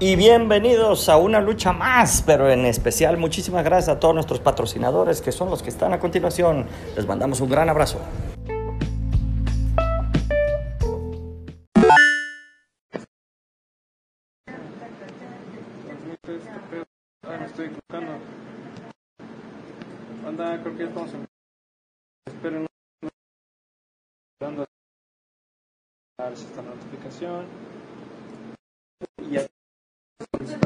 y bienvenidos a una lucha más, pero en especial muchísimas gracias a todos nuestros patrocinadores que son los que están a continuación. Les mandamos un gran abrazo. Notificación. Y ya.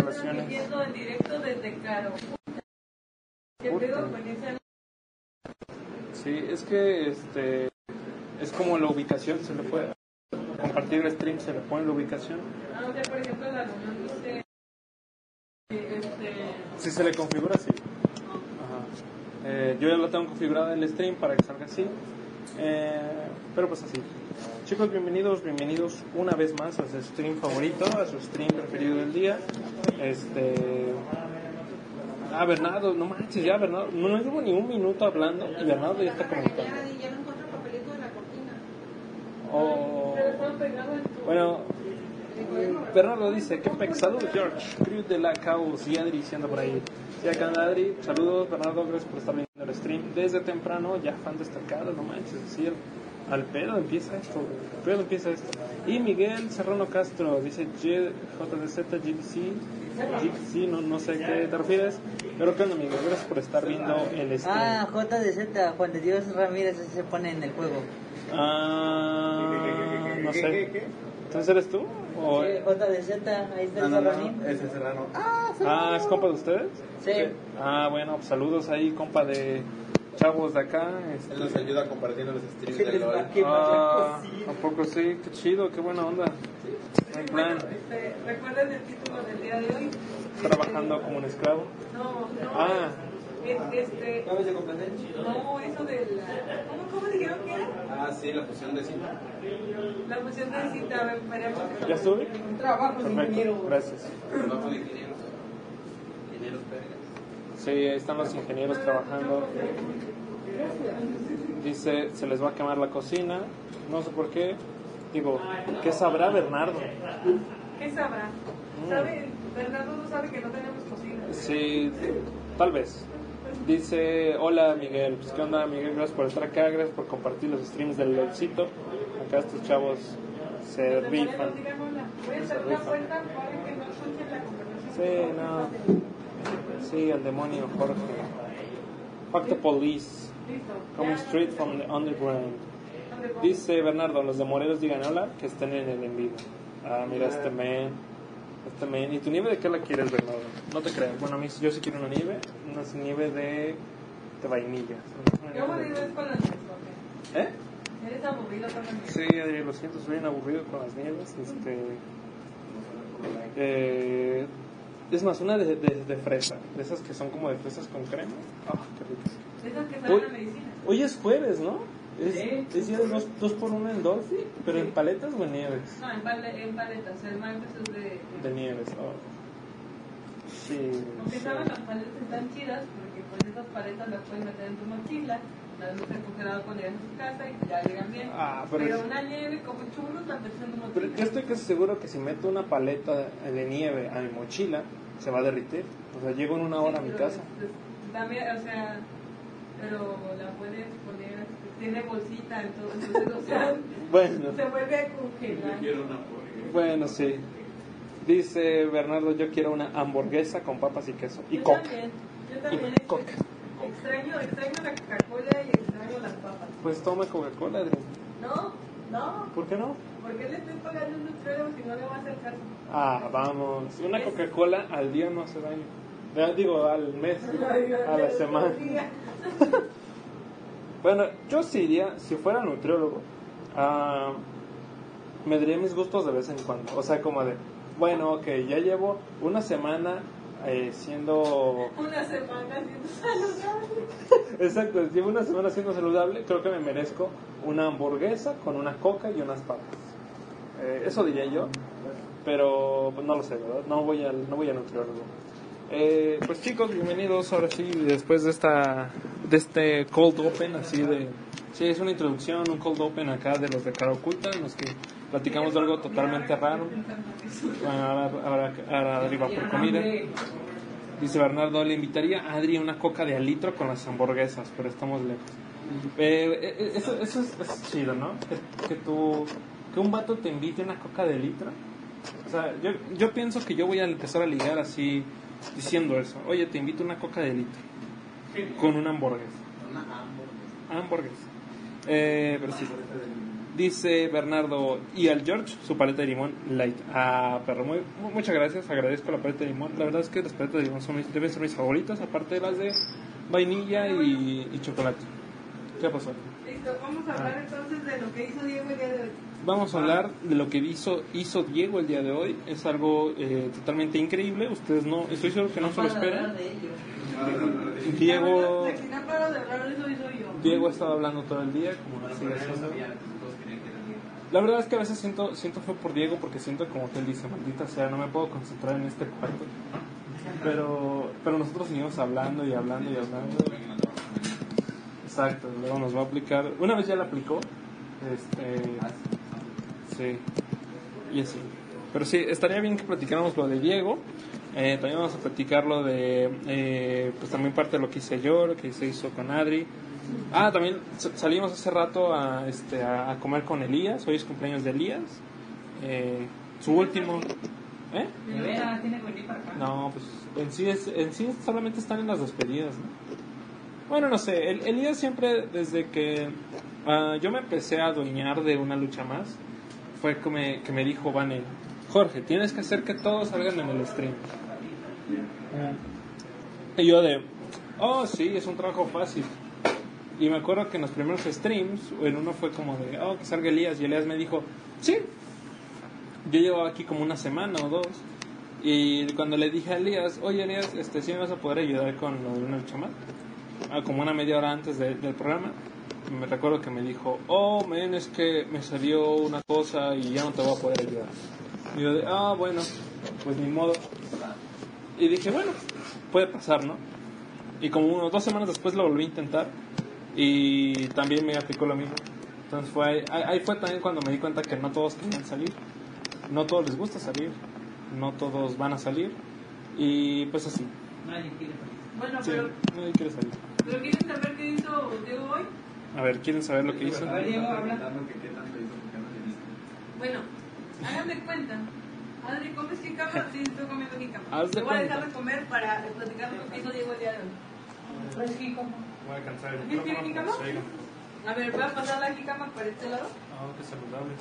Instalaciones. Transmitiendo en directo desde Caro. ¿Qué pedo con esa? Sí, es que este es como la ubicación, se le puede compartir el stream, se le pone la ubicación. Ah, o sea, por ejemplo, la reunión dice. eh, Este. Si se le configura, sí. Ajá. Eh, yo ya lo tengo configurado en el stream para que salga así. Eh, pero pues así. Chicos, bienvenidos, bienvenidos una vez más a su stream favorito, a su stream preferido del día. Este. Ah, Bernardo, no manches, ya Bernardo, no, no llevo ni un minuto hablando y Bernardo ya está comentando. Ya no encuentro el papelito de la cortina. Oh, Pero estaba pegado en tu. bueno, Bernardo dice, qué pex, saludos George, Cruz de la Caos y Adri diciendo por ahí. Sí, acá anda Adri, saludos Bernardo, gracias por estar viendo el stream desde temprano, ya fan destacado, no manches, es decir, al pedo empieza esto, al pedo empieza esto. Y Miguel Serrano Castro dice J- JDZ, GBC, GBC, no, no sé a qué te refieres, pero qué onda Miguel, gracias por estar viendo el stream. Ah, JDZ, Juan de Dios Ramírez ese se pone en el juego. Ah, no sé. ¿Entonces eres tú? ¿O- Sí, JDZ, ahí está el Serranín. ese serrano. Ah, ¿es compa de ustedes? Sí. Ah, bueno, pues saludos ahí, compa de chavos de acá. este. Él nos ayuda compartiendo los streams de LOL. Ah, ¿a poco sí? Qué chido, qué buena onda. Buen plan. Este, ¿Recuerdan el título del día de hoy? Trabajando como un esclavo. No, no. Ah. Es, este. No, eso de la. ¿Cómo, cómo dijeron que era? Ah, sí, la fusión de cinta. La función de cita. A ver, esperemos. ¿Ya estuve? Trabajo Perfecto, gracias. Trabajo de ingenieros. Ingenieros vergas. Sí, ahí están los ingenieros trabajando. Dice, se les va a quemar la cocina. No sé por qué. Digo, ¿qué sabrá Bernardo? ¿Qué sabrá? ¿Sabe? Bernardo no sabe que no tenemos cocina. Sí, tal vez. Dice, hola Miguel, pues qué onda Miguel, gracias por estar acá, gracias por compartir los streams del LOLcito. Acá estos chavos se rifan. Sí, no. Sí, el demonio Jorge. Fuck the police. Coming straight from the underground. Dice Bernardo, los de Morelos digan hola, que estén en el en vivo. Ah, mira este man. Este man. ¿Y tu nieve de qué la quieres, Bernardo? No te creo. Bueno, a mí yo sí quiero una nieve. Una nieve de, de vainilla. Qué aburrido es con las nieves, Jorge. ¿Eh? Eres aburrido con las nieves. Sí, Adri, lo siento, soy bien aburrido con las nieves. Este, eh, es más, una de, de, de fresa, de esas que son como de fresas con crema. Ah, qué rico. Esas que saben a medicina. Hoy es jueves, ¿no? Es, Sí. es día de dos, dos por uno en Dolphy, pero en paletas o en nieves. No, en, pale- en paletas. El martes es de. De nieves, oh. Sí. Aunque saben, las paletas están chidas porque pues esas paletas las puedes meter en tu mochila, las dejas congelado cuando llegas a tu casa y ya llegan bien. Ah, pero pero es- una nieve como churros la metes en tu Pero mochila. yo estoy casi seguro que si meto una paleta de nieve a mi mochila, se va a derritir. O sea, llego en una hora a mi casa. pues, También, o sea, pero la puedes poner, tiene bolsita, entonces, entonces, o sea, Bueno. se vuelve a congelar. Bueno, sí. Dice Bernardo, yo quiero una hamburguesa con papas y queso. Y Yo coca. también, yo Y también coca. extraño, extraño la Coca-Cola y extraño las papas. Pues toma Coca-Cola. No, no, ¿Por qué no? ¿por qué le estoy pagando un nutriólogo si no le va a hacer caso? Ah, vamos. Una Coca-Cola al día no hace daño. Ya digo, al mes, a la semana. Bueno, yo sí iría, si fuera nutriólogo, ah, me daría mis gustos de vez en cuando. O sea, como de, bueno, ok, ya llevo una semana eh, siendo... Una semana siendo saludable. Exacto, llevo una semana siendo saludable, creo que me merezco una hamburguesa con una coca y unas papas. Eh, eso diría yo, pero pues, no lo sé, ¿verdad? No voy al, no voy a nutriólogo. Eh, pues chicos, bienvenidos ahora sí, después de esta de este cold open, así de... Sí, es una introducción, un cold open acá de los de cara oculta, en los que platicamos de algo totalmente raro. Bueno, ahora, ahora, ahora Adri va por comida. Dice Bernardo, le invitaría a Adri una coca de alitro con las hamburguesas, pero estamos lejos. Eh, eh, eso, eso es, es chido, ¿no? Que, que, que un vato te invite una coca de litro. O sea, yo, yo pienso que yo voy a empezar a ligar así, diciendo eso. Oye, te invito una coca de litro con una hamburguesa. Hamburguesa. Eh, pero sí. Dice Bernardo, y al George, su paleta de limón light. Ah, perro, muy, muchas gracias, agradezco la paleta de limón. La verdad es que las paletas de limón son mis, deben ser mis favoritas, aparte de las de vainilla y, y chocolate. ¿Qué pasó? Listo, vamos a hablar entonces de lo que hizo Diego el día de hoy. Vamos a hablar de lo que hizo, hizo Diego el día de hoy. Es algo eh, totalmente increíble. Ustedes no, estoy seguro que no se lo esperan. Diego, no. Diego ha estado hablando todo el día, como haciendo. La verdad es que a veces siento, siento fue por Diego porque siento como que él dice, maldita sea, no me puedo concentrar en este cuarto. Pero, pero nosotros seguimos hablando y hablando y hablando. Exacto, luego nos va a aplicar. Una vez ya la aplicó. Este, sí, y así. Pero sí, estaría bien que platicáramos lo de Diego. Eh, también vamos a platicar lo de, eh, pues también parte de lo que hice yo, lo que se hizo con Adri. Ah, también sa- salimos hace rato a, este, a, a comer con Elías. Hoy es cumpleaños de Elías. Eh, su último. ¿Eh? ¿De veras tiene que venir para acá? No, pues en sí, es, en sí solamente están en las despedidas, ¿no? Bueno, no sé, el, Elías siempre, desde que ah, yo me empecé a adueñar de una lucha más, fue que me, que me dijo, Vane, Jorge, tienes que hacer que todos salgan en el stream. Y yo de, oh, sí, es un trabajo fácil. Y me acuerdo que en los primeros streams, en uno fue como de, oh, que salga Elías, y Elías me dijo, sí. Yo llevaba aquí como una semana o dos. Y cuando le dije a Elías, oye Elías, este, ¿sí me vas a poder ayudar con lo de una lucha más? Ah, como una media hora antes de- del programa. Me recuerdo que me dijo, oh, men, es que me salió una cosa y ya no te voy a poder ayudar. Y yo de, ah, bueno, pues ni modo. Y dije, bueno, puede pasar, ¿no? Y como unos dos semanas después lo volví a intentar y también me aplicó lo mismo. Entonces fue ahí, ahí- fue también cuando me di cuenta que no todos querían salir, no todos les gusta salir, no todos van a salir y pues así. Nadie quiere Bueno, Sí, pero, nadie quiere salir. pero ¿quieren saber qué hizo Diego hoy? A ver, ¿quieren saber lo que hizo? A ver, Diego, habla. Bueno, hagan de cuenta. Adri, ¿comes jícama? Sí, estoy comiendo. Haz de Te voy a dejar de comer para platicar lo que hizo Diego el día de hoy. Pues jícama. Voy a. Sí. A ver, voy a pasar la jícama para este lado. Ah, qué saludables.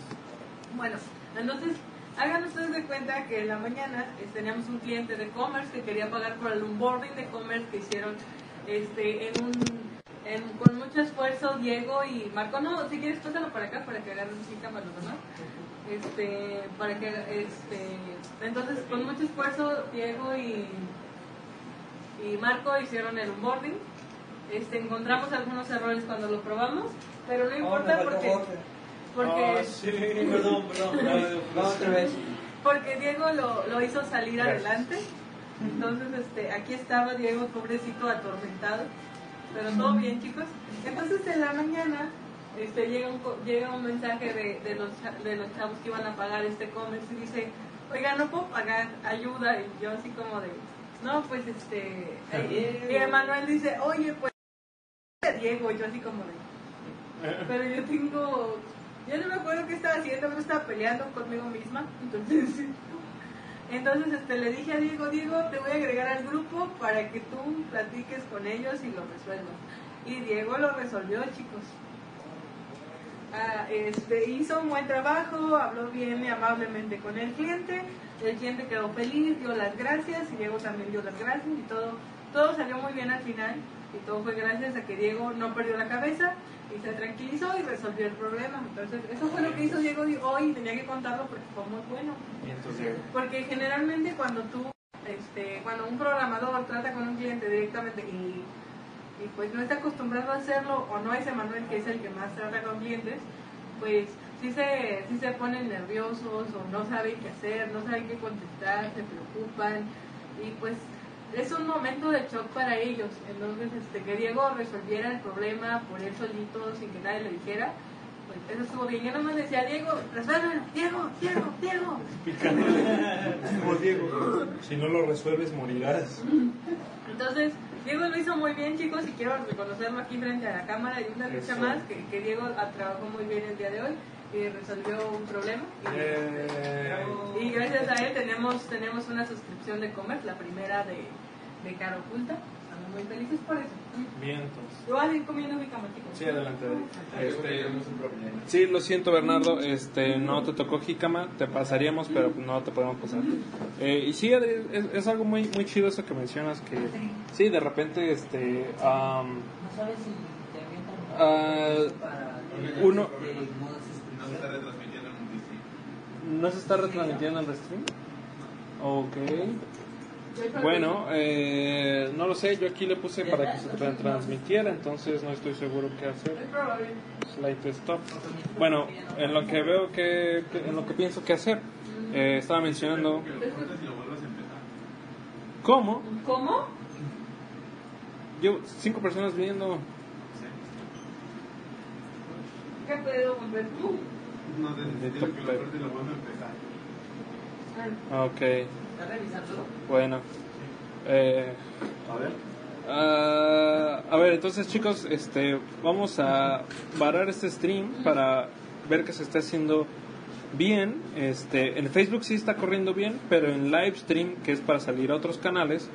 Bueno, entonces, hagan ustedes de cuenta que en la mañana eh, teníamos un cliente de commerce que quería pagar por el onboarding de commerce que hicieron este, en un, en- con mucho esfuerzo Diego y Marco. No, si quieres, pásalo para acá para que agarren sí cámara, ¿no? Este, para que, este, entonces, con mucho esfuerzo Diego y, y Marco hicieron el onboarding. Este, encontramos algunos errores cuando lo probamos, pero no importa porque, porque Perdón, perdón. Porque Diego lo, lo hizo salir adelante. Entonces, este, aquí estaba Diego, pobrecito, atormentado. Pero todo bien, chicos. Entonces, en la mañana este, llega, un, co- llega un mensaje de, de, los, de los chavos que iban a pagar este comercio y dice, oiga, no puedo pagar, ayuda. Y yo así como de, no, pues este... Y Emanuel dice, oye, pues Diego. Y yo así como de, pero yo tengo yo no me acuerdo qué estaba haciendo pero estaba peleando conmigo misma entonces entonces este le dije a Diego Diego te voy a agregar al grupo para que tú platiques con ellos y lo resuelvas y Diego lo resolvió chicos. Ah, este, hizo un buen trabajo, habló bien y amablemente con el cliente, el cliente quedó feliz, dio las gracias y Diego también dio las gracias y todo, todo salió muy bien al final y todo fue gracias a que Diego no perdió la cabeza y se tranquilizó y resolvió el problema. Entonces, eso fue lo que hizo Diego hoy y tenía que contarlo porque fue muy bueno. Entonces, Porque generalmente cuando tú, este, cuando un programador trata con un cliente directamente y, y pues no está acostumbrado a hacerlo, o no es Emanuel que es el que más trata con clientes, pues sí se, sí se ponen nerviosos o no saben qué hacer, no saben qué contestar, se preocupan y pues es un momento de shock para ellos. Entonces, este, que Diego resolviera el problema por él solito, sin que nadie le dijera, Pues, eso estuvo bien. Yo nomás decía, Diego, resuélvelo, Diego, Diego, Diego. Como Diego, si no lo resuelves morirás. Entonces, Diego lo hizo muy bien, chicos, y quiero reconocerlo aquí frente a la cámara y una lucha más, que, que Diego trabajó muy bien el día de hoy y resolvió un problema. Y, y gracias a él tenemos, tenemos una suscripción de Comer, la primera de, de Cara Oculta. Estamos muy felices por eso. bien, entonces. Yo voy a ir comiendo mi cama, chicos. Sí, adelante. Este, un problema. Sí, lo siento Bernardo, este, no te tocó jícama, te pasaríamos, pero no te podemos pasar. Eh, y sí, es, es algo muy muy chido eso que mencionas, que sí, de repente, este, am, No sabes si te avientan ah, para uno- No se está retransmitiendo en un DC. ¿no se está retransmitiendo en Restream? Ok. Bueno, eh, no lo sé, yo aquí le puse para que se transmitiera, entonces no estoy seguro qué hacer. Slide stop. Bueno, en lo que veo que, que- en lo que pienso que hacer, eh, estaba mencionando cómo ¿Cómo? llevo cinco personas viendo. ¿Qué pedo con tú? No necesito que lo vuelva a empezar. Ah, Ok. Bueno. Eh, A ver. ah, a ver, entonces chicos, este, vamos a parar este stream para ver que se está haciendo bien. Este, en Facebook sí está corriendo bien, pero en live stream, que es para salir a otros canales,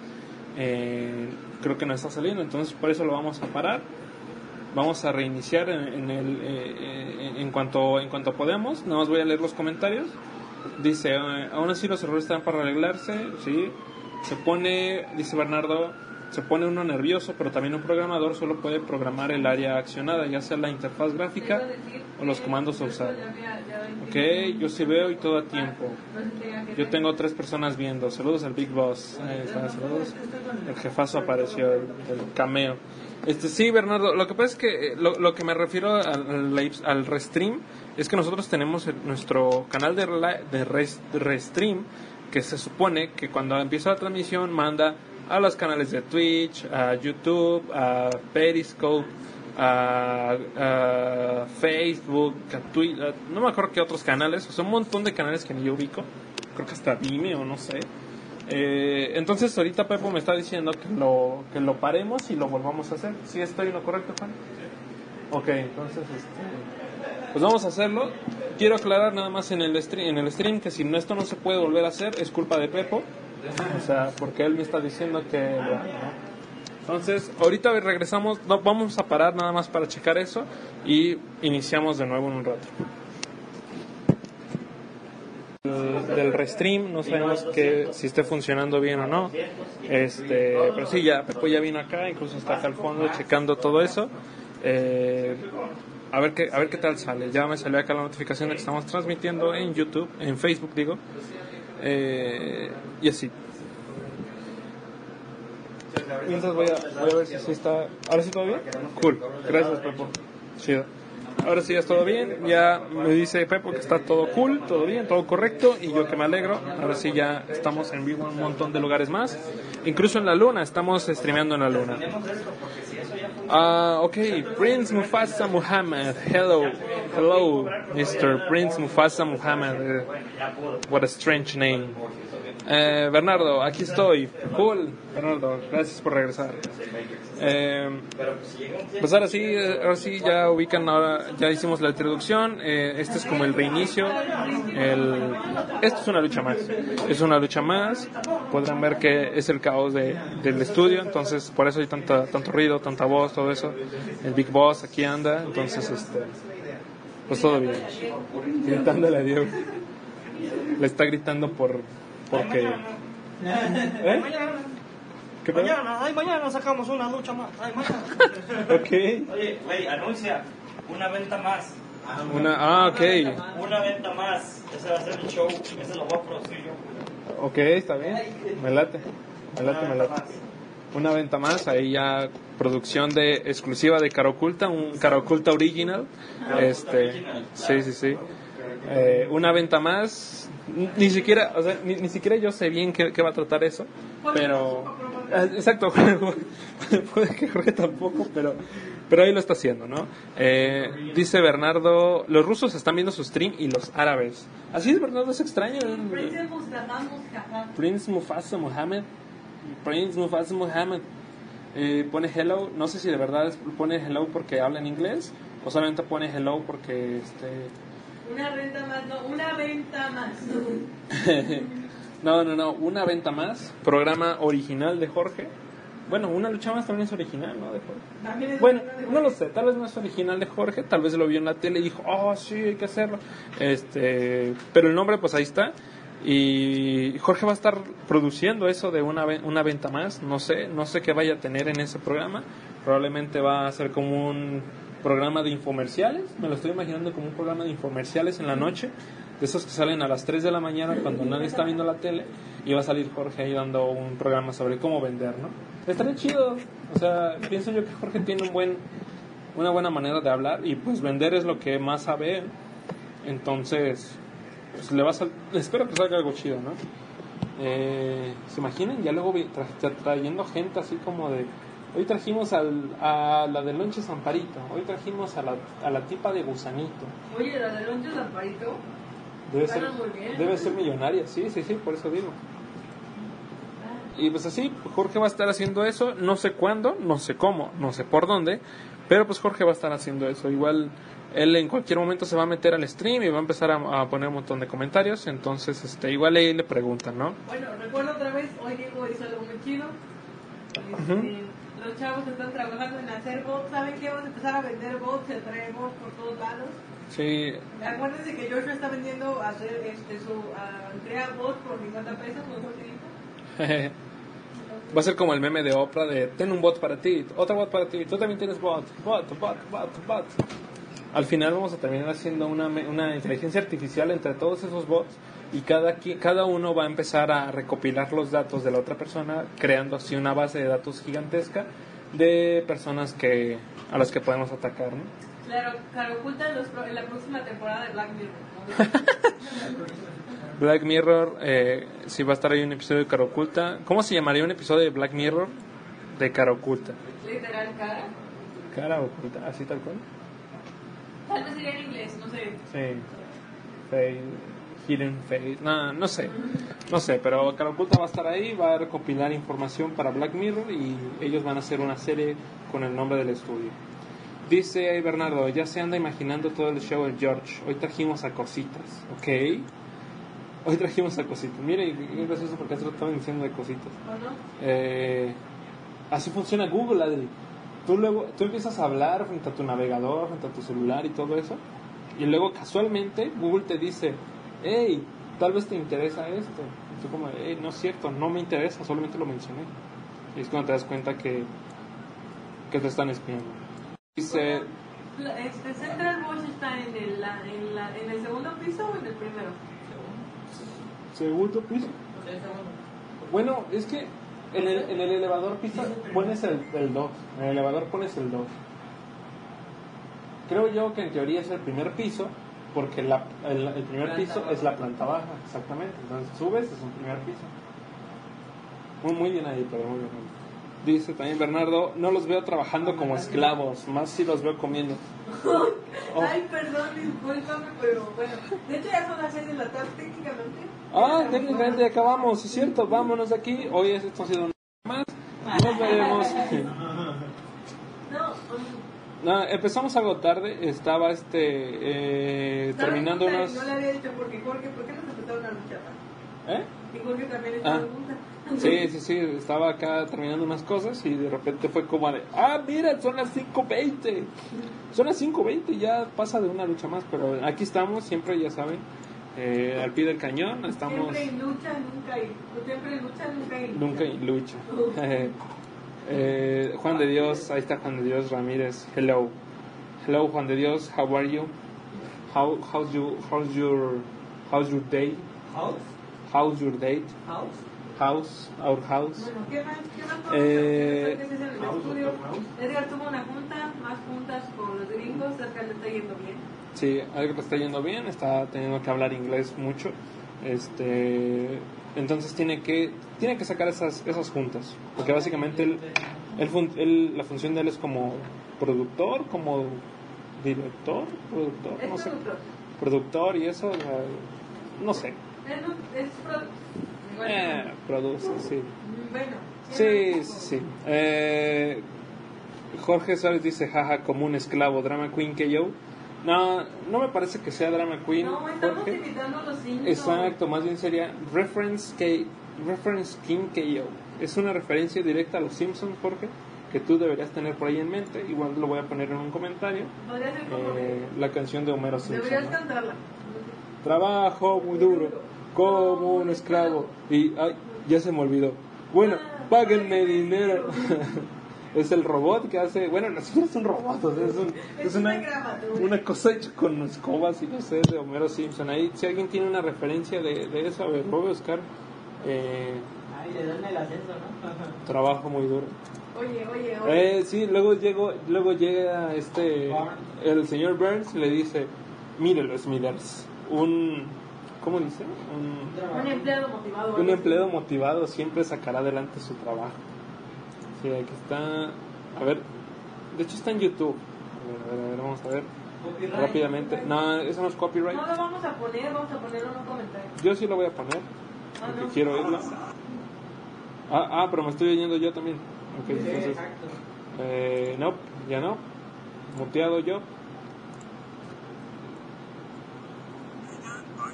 eh, creo que no está saliendo. Entonces por eso lo vamos a parar. Vamos a reiniciar en, en el, eh, eh, en cuanto en cuanto podamos. Nada más voy a leer los comentarios. Dice, eh, aún así los errores están para arreglarse, sí. Se pone, dice Bernardo, se pone uno nervioso, pero también un programador solo puede programar el área accionada, ya sea la interfaz gráfica o los comandos a usar. Ok, yo sí veo y todo a tiempo. Yo tengo tres personas viendo. Saludos al Big Boss. Ahí está, saludos. El jefazo apareció, el, el cameo. Este sí, Bernardo. Lo que pasa es que eh, lo, que me refiero al, al, restream es que nosotros tenemos nuestro canal de, de, res- de restream que se supone que cuando empieza la transmisión manda a los canales de Twitch, a YouTube, a Periscope, a, Facebook, a Twitter, no me acuerdo qué otros canales, o sea, un montón de canales que ni yo ubico, creo que hasta Vimeo, no sé. Eh, entonces ahorita Pepo me está diciendo que lo, que lo paremos y lo volvamos a hacer. ¿Sí estoy en lo correcto, Juan? Ok, entonces este, pues vamos a hacerlo. Quiero aclarar nada más en el, stream, en el stream que si no, esto no se puede volver a hacer es culpa de Pepo. O sea, porque él me está diciendo que... Entonces, ahorita regresamos, no, vamos a parar nada más para checar eso y iniciamos de nuevo en un rato. Del- Del restream, no sabemos que, si esté funcionando bien o no. Este, pero sí, ya, Pepo ya vino acá, incluso está acá al fondo checando todo eso. Eh, a ver qué, a ver qué tal sale. Ya me salió acá la notificación de que estamos transmitiendo en YouTube, en Facebook digo. Eh, y así. Mientras voy a, voy a ver si sí está. ¿Ahora sí todo bien? Cool. Gracias, Pepo. Chido. Ahora sí ya es todo bien. Ya me dice Pepo que está todo cool, todo bien, todo correcto. Y yo que me alegro. Ahora sí ya estamos en vivo un montón de lugares más. Incluso en la luna. Estamos streameando en la luna. Ah, ok. Prince Mufasa Muhammad. Hello. Hello, Mr. Prince Mufasa Muhammad. What a strange name. Eh, Bernardo, aquí estoy. Cool. Bernardo, gracias por regresar. Eh, pues ahora sí, ahora sí ya ubican, ahora ya hicimos la introducción. eh, este es como el reinicio. El, esto es una lucha más. Es una lucha más. Podrán ver que es el caos de, del estudio. Entonces, por eso hay tanta, tanto ruido, tanta voz, todo eso. El Big Boss aquí anda. Entonces, este, pues todo bien. Gritándole a Diego. Le está gritando por. Porque. ¿Eh? ¿Qué? Mañana, ay, mañana sacamos una lucha más. Ay, mañana. Ok. Oye, güey, anuncia una venta más. Una, ah, ok. Una venta más. Ese va a ser el show. Ese lo voy a producir yo. Ok, está bien. Me late. Me late, me late. Una venta más, ahí ya producción de exclusiva de Cara Oculta, un Cara Oculta original. Este, sí, sí, sí. Eh, una venta más, ni siquiera, o sea, ni, ni siquiera yo sé bien qué, qué va a tratar eso, pero Ah, exacto, puede que juegue tampoco, pero Pero ahí lo está haciendo, ¿no? Eh, dice Bernardo, los rusos están viendo su stream y los árabes. Así es, Bernardo, es extraño. Prince Mufasa Mohammed. Prince Mufasa Mohammed. Eh, pone hello, no sé si de verdad pone hello porque habla en inglés o solamente pone hello porque este Una renta más, no, una venta más. no, no, no, una venta más, programa original de Jorge. Bueno, una lucha más también es original, ¿no? De Jorge. Bueno, no lo sé, tal vez no es original de Jorge, tal vez lo vio en la tele y dijo, oh, sí, hay que hacerlo. Este, pero el nombre, pues ahí está. Y Jorge va a estar produciendo eso de una, una venta más, no sé, no sé qué vaya a tener en ese programa. Probablemente va a ser como un programa de infomerciales, me lo estoy imaginando como un programa de infomerciales en la noche, de esos que salen a las 3 de la mañana cuando nadie está viendo la tele, y va a salir Jorge ahí dando un programa sobre cómo vender, ¿no? Estaría chido, o sea, pienso yo que Jorge tiene un buen, una buena manera de hablar, y pues vender es lo que más sabe, entonces, pues le va a espero que salga algo chido, ¿no? Eh, ¿Se imaginan? Ya luego trayendo gente así como de... Hoy trajimos al, a la de Lonche Zamparito, hoy trajimos a la, a la tipa de Gusanito. Oye, la de Loncho Zamparito. Debe ser, debe ser millonaria, sí, sí, sí, por eso digo. Y pues así, Jorge va a estar haciendo eso, no sé cuándo, no sé cómo, no sé por dónde, pero pues Jorge va a estar haciendo eso. Igual él en cualquier momento se va a meter al stream y va a empezar a, a poner un montón de comentarios, entonces este igual ahí le preguntan, ¿no? Bueno, recuerdo otra vez, hoy Diego hizo algo muy chido. Este. Los chavos están trabajando en hacer bots. ¿Saben qué? Vamos a empezar a vender bots, se trae bots por todos lados. Sí, Acuérdense que Joshua está vendiendo hacer este, su ah, crea bots por 50 pesos, que dijo. va a ser como el meme de Oprah de ten un bot para ti, otro bot para ti, tú también tienes bot, bot, bot, bot, bot. Al final vamos a terminar haciendo una, una inteligencia artificial entre todos esos bots y cada, cada uno va a empezar a recopilar los datos de la otra persona, creando así una base de datos gigantesca de personas que a las que podemos atacar, ¿no? Claro, Caro oculta en, en la próxima temporada de Black Mirror. ¿no? Black Mirror, eh, si va a estar ahí un episodio de Cara Oculta. ¿Cómo se llamaría un episodio de Black Mirror de Cara Oculta? Literal, cara. Cara Oculta, así tal cual. Tal vez sería en inglés, no sé. Sí. Face, hidden Face. No, no sé. No sé, pero Cara Oculta va a estar ahí, va a recopilar información para Black Mirror y ellos van a hacer una serie con el nombre del estudio. Dice ahí Bernardo, ya se anda imaginando todo el show del George. Hoy trajimos a cositas, ¿ok? Hoy trajimos a cositas. Mire, es gracioso porque rato estaban diciendo de cositas. Eh, así funciona Google, Adri. Tú luego, tú empiezas a hablar frente a tu navegador, frente a tu celular y todo eso, y luego casualmente Google te dice, hey, tal vez te interesa esto. Y tú como, hey, no es cierto, no me interesa, solamente lo mencioné. Y es cuando te das cuenta que, que te están espiando. Dice, Este, Central Bosch está en el, la- en, la- en el segundo piso o en el primero. segundo piso. Bueno, es que en el, en el elevador pisa- pones el 2. En el elevador pones el 2. Creo yo que en teoría es el primer piso, porque la- el, el primer piso es la planta baja, exactamente. Entonces subes, es un primer piso. Muy, muy bien ahí, pero muy bien. Dice también Bernardo, no los veo trabajando como esclavos, más si los veo comiendo. Oh. Ay, perdón, discúlpame, pero bueno. De hecho, ya son las 6 de la tarde, técnicamente. Ah, técnicamente ya acabamos, es cierto, vámonos de aquí. Hoy esto ha sido un más. Nos veremos. No, No, empezamos algo tarde, estaba este eh, terminando unas... y No le había dicho porque Jorge, ¿por qué no se empezaron a luchar? ¿Eh? Y Jorge también está Ah. Sí, sí, sí, estaba acá terminando unas cosas y de repente fue como de, ah, mira, son las 5.20. Son las 5.20, ya pasa de una lucha más, pero aquí estamos, siempre, ya saben, eh, al pie del cañón, estamos Siempre en lucha, nunca hay. Siempre lucha, nunca hay. lucha. nunca en lucha. Eh, Juan de Dios, ahí está Juan de Dios Ramírez, hello. Hello Juan de Dios, how are you? How, how's, you, how's, your, how's your day? House, How's your date? house. House, our house. Bueno, ¿qué más? ¿Qué más Eh, es en el estudio? Edgar tuvo una junta, más juntas con los gringos, Edgar le está yendo bien. Sí, algo le está yendo bien, está teniendo que hablar inglés mucho. Este, entonces tiene que tiene que sacar esas esas juntas, porque básicamente él Él fun- él- la función de él es como productor, como director, productor, no sé. productor. Y eso, eh, no sé. Es, es bueno, Eh, produce, sí. bueno. Sí, sí. Eh, Jorge Suárez dice, jaja, como un esclavo, drama queen que yo. No, no me parece que sea drama queen. No, estamos Jorge. imitando a los Simpsons. Exacto, más bien sería reference que reference king yo. Es una referencia directa a los Simpsons, Jorge, que tú deberías tener por ahí en mente. Igual lo voy a poner en un comentario. Podría ser como Eh, la canción de Homero Simpson. Deberías ¿no? cantarla. Trabajo muy duro, como un esclavo. Y ay, ya se me olvidó. Bueno, páguenme dinero. es el robot que hace. Bueno, no siquiera es un robot, o sea, es, un- Es es una una, cosa hecha con escobas y no sé, de Homero Simpson. Ahí, si alguien tiene una referencia de, de eso, a ver, voy a buscar. Eh, Ay, le dan el ascenso, ¿no? trabajo muy duro. Oye, oye, oye. Eh, sí, luego, llego, luego llega este, el señor Burns y le dice, mírelo Smithers, un, ¿cómo dice? Un, un empleado motivado. un empleado motivado siempre sacará adelante su trabajo. Sí, aquí está, a ver, de hecho está en YouTube. A ver, a ver, a ver, vamos a ver Copyright. rápidamente. No, eso no es copyright. No lo vamos a poner, vamos a ponerlo en un comentario. Yo sí lo voy a poner, Ah, porque no. quiero oírlo. Ah, ah, pero me estoy oyendo yo también. Ok, Sí, entonces... exacto. Eh, no, ya no. Muteado yo.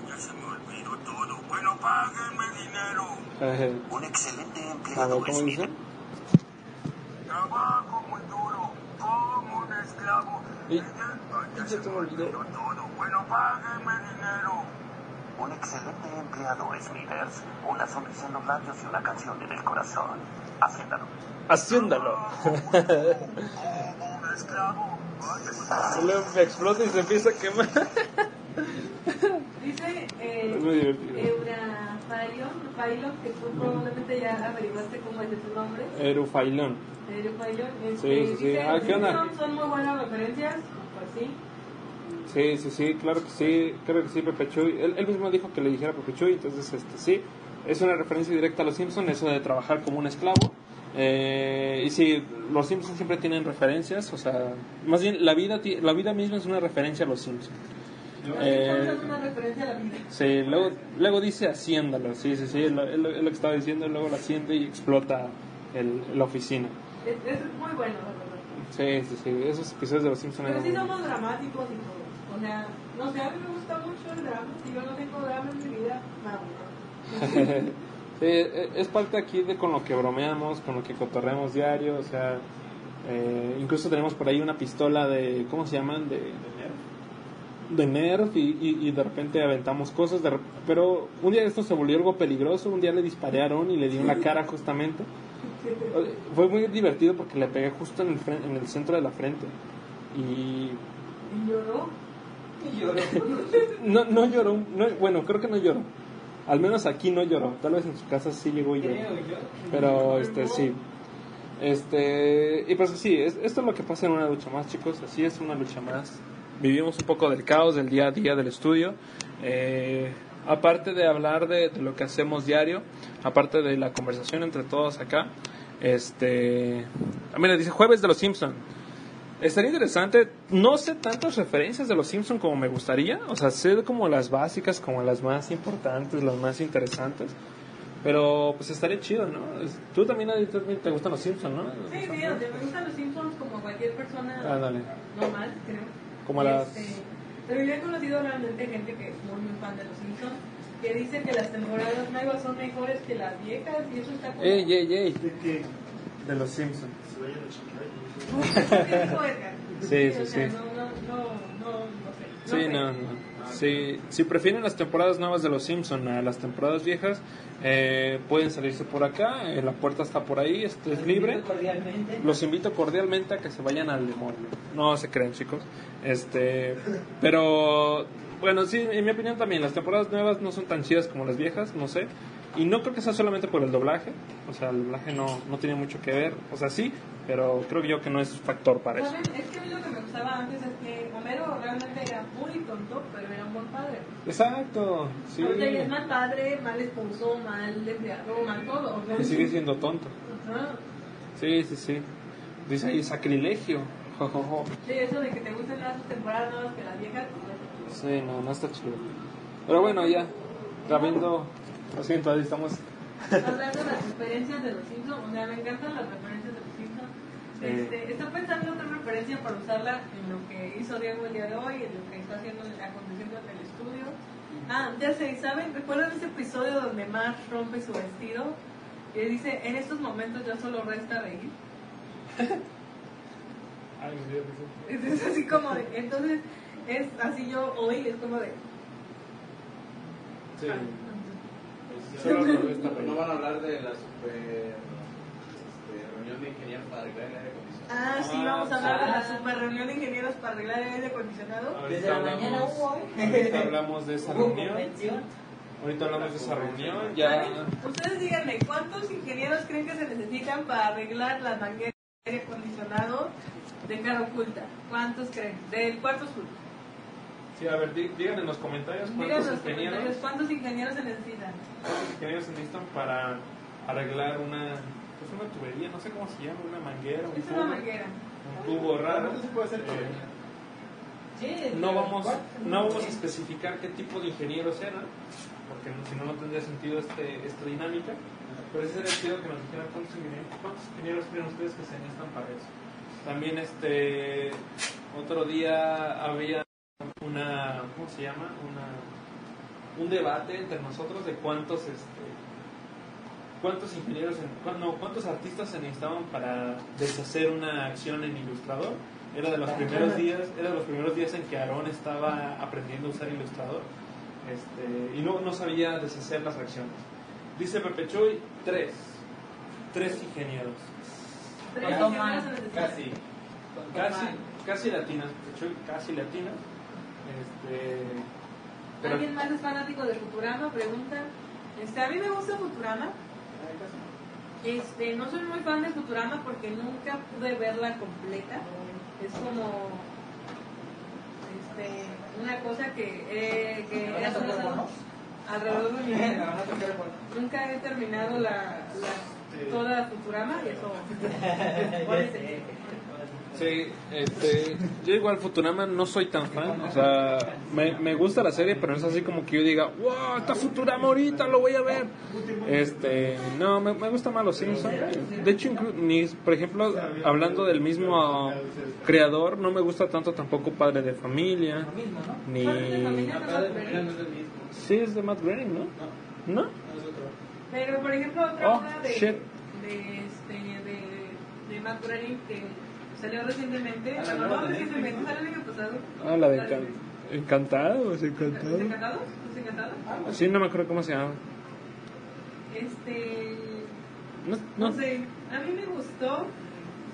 Ya se me olvidó todo. Bueno, páguenme dinero. Eh, Un excelente a ver, empleado ¿cómo es dice? Trabajo muy duro, como un Y- Ya se me olvidó todo. Bueno, páguenme dinero. Un excelente empleado, Smithers. Una sonrisa en los labios y una canción en el corazón. Haciéndolo. Como un esclavo. Me explota y se empieza a quemar. Dice eh, Es muy divertido. Eura Failon, que tú probablemente ya averiguaste cómo es de su nombre. Erufailón. Eura Failon. Sí, sí, sí. Ah, ¿qué onda? "Son- Son muy buenas referencias. Pues sí. Sí, sí, sí, claro que sí, creo que sí, Pepe Chuy. Él, él mismo dijo que le dijera Pepe Chuy, entonces este, sí, es una referencia directa a los Simpsons, eso de trabajar como un esclavo. Eh, y sí, los Simpsons siempre tienen referencias, o sea, más bien la vida, la vida misma es una referencia a los Simpsons. Eh, es una referencia a la vida. Sí, luego, luego dice haciéndolo, sí, sí, sí, es lo, es lo- es lo que estaba diciendo, luego lo haciende y explota el, la oficina. Es, es muy bueno, la verdad. Sí, sí, sí, esos episodios de los Simpsons Pero sí muy somos dramáticos y todo. O sea, no sé, a mí me gusta mucho el drama. Si yo no tengo drama en mi vida, no. Sí, e- es parte aquí de con lo que bromeamos, con lo que cotorreamos diario, o sea, eh, incluso tenemos por ahí una pistola de, ¿cómo se llaman? De, de Nerf y, y- y de repente aventamos cosas, de pero un día esto se volvió algo peligroso, un día le Aaron y le di en la cara justamente. Fue muy divertido porque le pegué justo en el, fren- en el centro de la frente y Y yo no. no, no lloró, no- bueno, creo que no lloró. Al menos aquí no lloró. Tal vez en su casa sí llegó y lloró. Pero este sí. Este, y pues sí, es- esto es lo que pasa en una lucha más, chicos. Así es una lucha más. Vivimos un poco del caos del día a día del estudio. Eh, aparte de hablar de, de lo que hacemos diario, aparte de la conversación entre todos acá, este, ah, mira, dice jueves de los Simpson. Estaría interesante, no sé tantas referencias de los Simpson como me gustaría, o sea, sé como las básicas, como las más importantes, las más interesantes, pero pues estaría chido, ¿no? Tú también, también te gustan los Simpson, ¿no? Sí, sí, me gustan los Simpsons como cualquier persona Ah, normal, creo. Como las- este, pero yo he conocido realmente gente que es muy, muy fan de los Simpsons, que dice que las temporadas nuevas son mejores que las viejas y eso está como... Ey, ey, ey. ¿De qué? De los Simpsons. Se vayan a checar. Sí, o sí, sea, sí. No, no, no, no, no sé. Sí, sé. no, no. Sí, si prefieren las temporadas nuevas de Los Simpson a las temporadas viejas, eh, pueden salirse por acá. eh, la puerta está por ahí, esto es libre. Los invito cordialmente a que se vayan al demonio. No se creen, chicos. Este, pero bueno, sí, en mi opinión también las temporadas nuevas no son tan chidas como las viejas, no sé. Y no creo que sea solamente por el doblaje. O sea, el doblaje no, no tiene mucho que ver. O sea, sí, pero creo yo que no es factor para eso. ¿Saben? Es que a mí lo que me gustaba antes es que Homero realmente era muy tonto, pero era un buen padre. Exacto, sí. Ahorita ya es mal padre, mal esposo, mal empleado, mal todo. Y sigue siendo tonto. Ajá. Sí, Sí, sí. Dice ahí sacrilegio. Jo, jo, jo. Sí, eso de que te gusten las temporadas nuevas que las viejas. pues, Sí, no, no está chido. Pero bueno, ya. Sabiendo. Lo siento, ahí estamos. Hablando de las referencias de los Simpsons, o sea, me encantan las referencias de los Simpsons. Este, estoy pensando en otra referencia para usarla en lo que hizo Diego el día de hoy, en lo que está haciendo, aconteciendo en el estudio. Ah, ya sé, ¿saben? ¿Recuerdan ese episodio donde Marge rompe su vestido? Y dice, en estos momentos ya solo resta reír. Es, es así como de, entonces, es así yo hoy, es como de... Sí. Revés, no, no van a hablar de la super reunión de ingenieros para arreglar el aire acondicionado. Ah, sí, vamos a hablar de la super reunión de ingenieros para arreglar el aire acondicionado. Desde la mañana hubo hoy. ahorita hablamos de esa reunión. Ahorita hablamos de esa reunión. Ya. Ustedes díganme, ¿cuántos ingenieros creen que se necesitan para arreglar la manguera de aire acondicionado de cara oculta? ¿Cuántos creen? Del cuarto sur. Sí, a ver, digan en los comentarios cuántos los comentarios, ingenieros, ¿cuántos ingenieros se necesitan? cuántos ingenieros se necesitan para arreglar una, pues una tubería, no sé cómo se llama, una manguera, un Es tubo, una manguera. un tubo raro. Eso se puede hacer con Eh, no vamos, no vamos a especificar qué tipo de ingenieros eran, porque si no, no tendría sentido este, esta dinámica. Pero sí sería chido que nos dijeran cuántos ingenieros, cuántos ingenieros creen ustedes que se necesitan para eso. También este otro día había una, ¿cómo se llama? Una, un debate entre nosotros de cuántos este, cuántos ingenieros, en, no, cuántos artistas se necesitaban para deshacer una acción en Ilustrador. Era de los primeros días, era de los primeros días en que Aarón estaba aprendiendo a usar Ilustrador. Este, y no, no sabía deshacer las acciones. Dice Pepe Chuy, tres. Tres ingenieros. Casi. Casi, casi latinas, Pepe Chuy, casi latinas. Este, pero, ¿Alguien más es fanático de Futurama? Pregunta. Este, a mí me gusta Futurama. Este, no soy muy fan de Futurama porque nunca pude verla completa. Es como este, una cosa que, eh, que alrededor de mi vida. Nunca he terminado la, la- toda Futurama y eso. Sí, este, yo igual Futurama no soy tan fan, o sea, me, me gusta la serie, pero no es así como que yo diga, wow, está Futurama ahorita, lo voy a ver. Este, no, me, me gusta más los Simpsons. De hecho, ni, por ejemplo, hablando del mismo creador, no me gusta tanto tampoco Padre de Familia, ni... Sí, es de Matt Groening, ¿no? ¿No? No es otro. Pero, por ejemplo, otra Oh, de, de, este, de, de Matt Groening que salió recientemente, Ah, no de recientemente, salió el año pasado. Ah, la de Encan- Encantado, ¿es ¿Los Encantado? encantados? ¿Los encantados? Sí, no me acuerdo cómo se llama. Este. No, No, no, sé, a mí me gustó.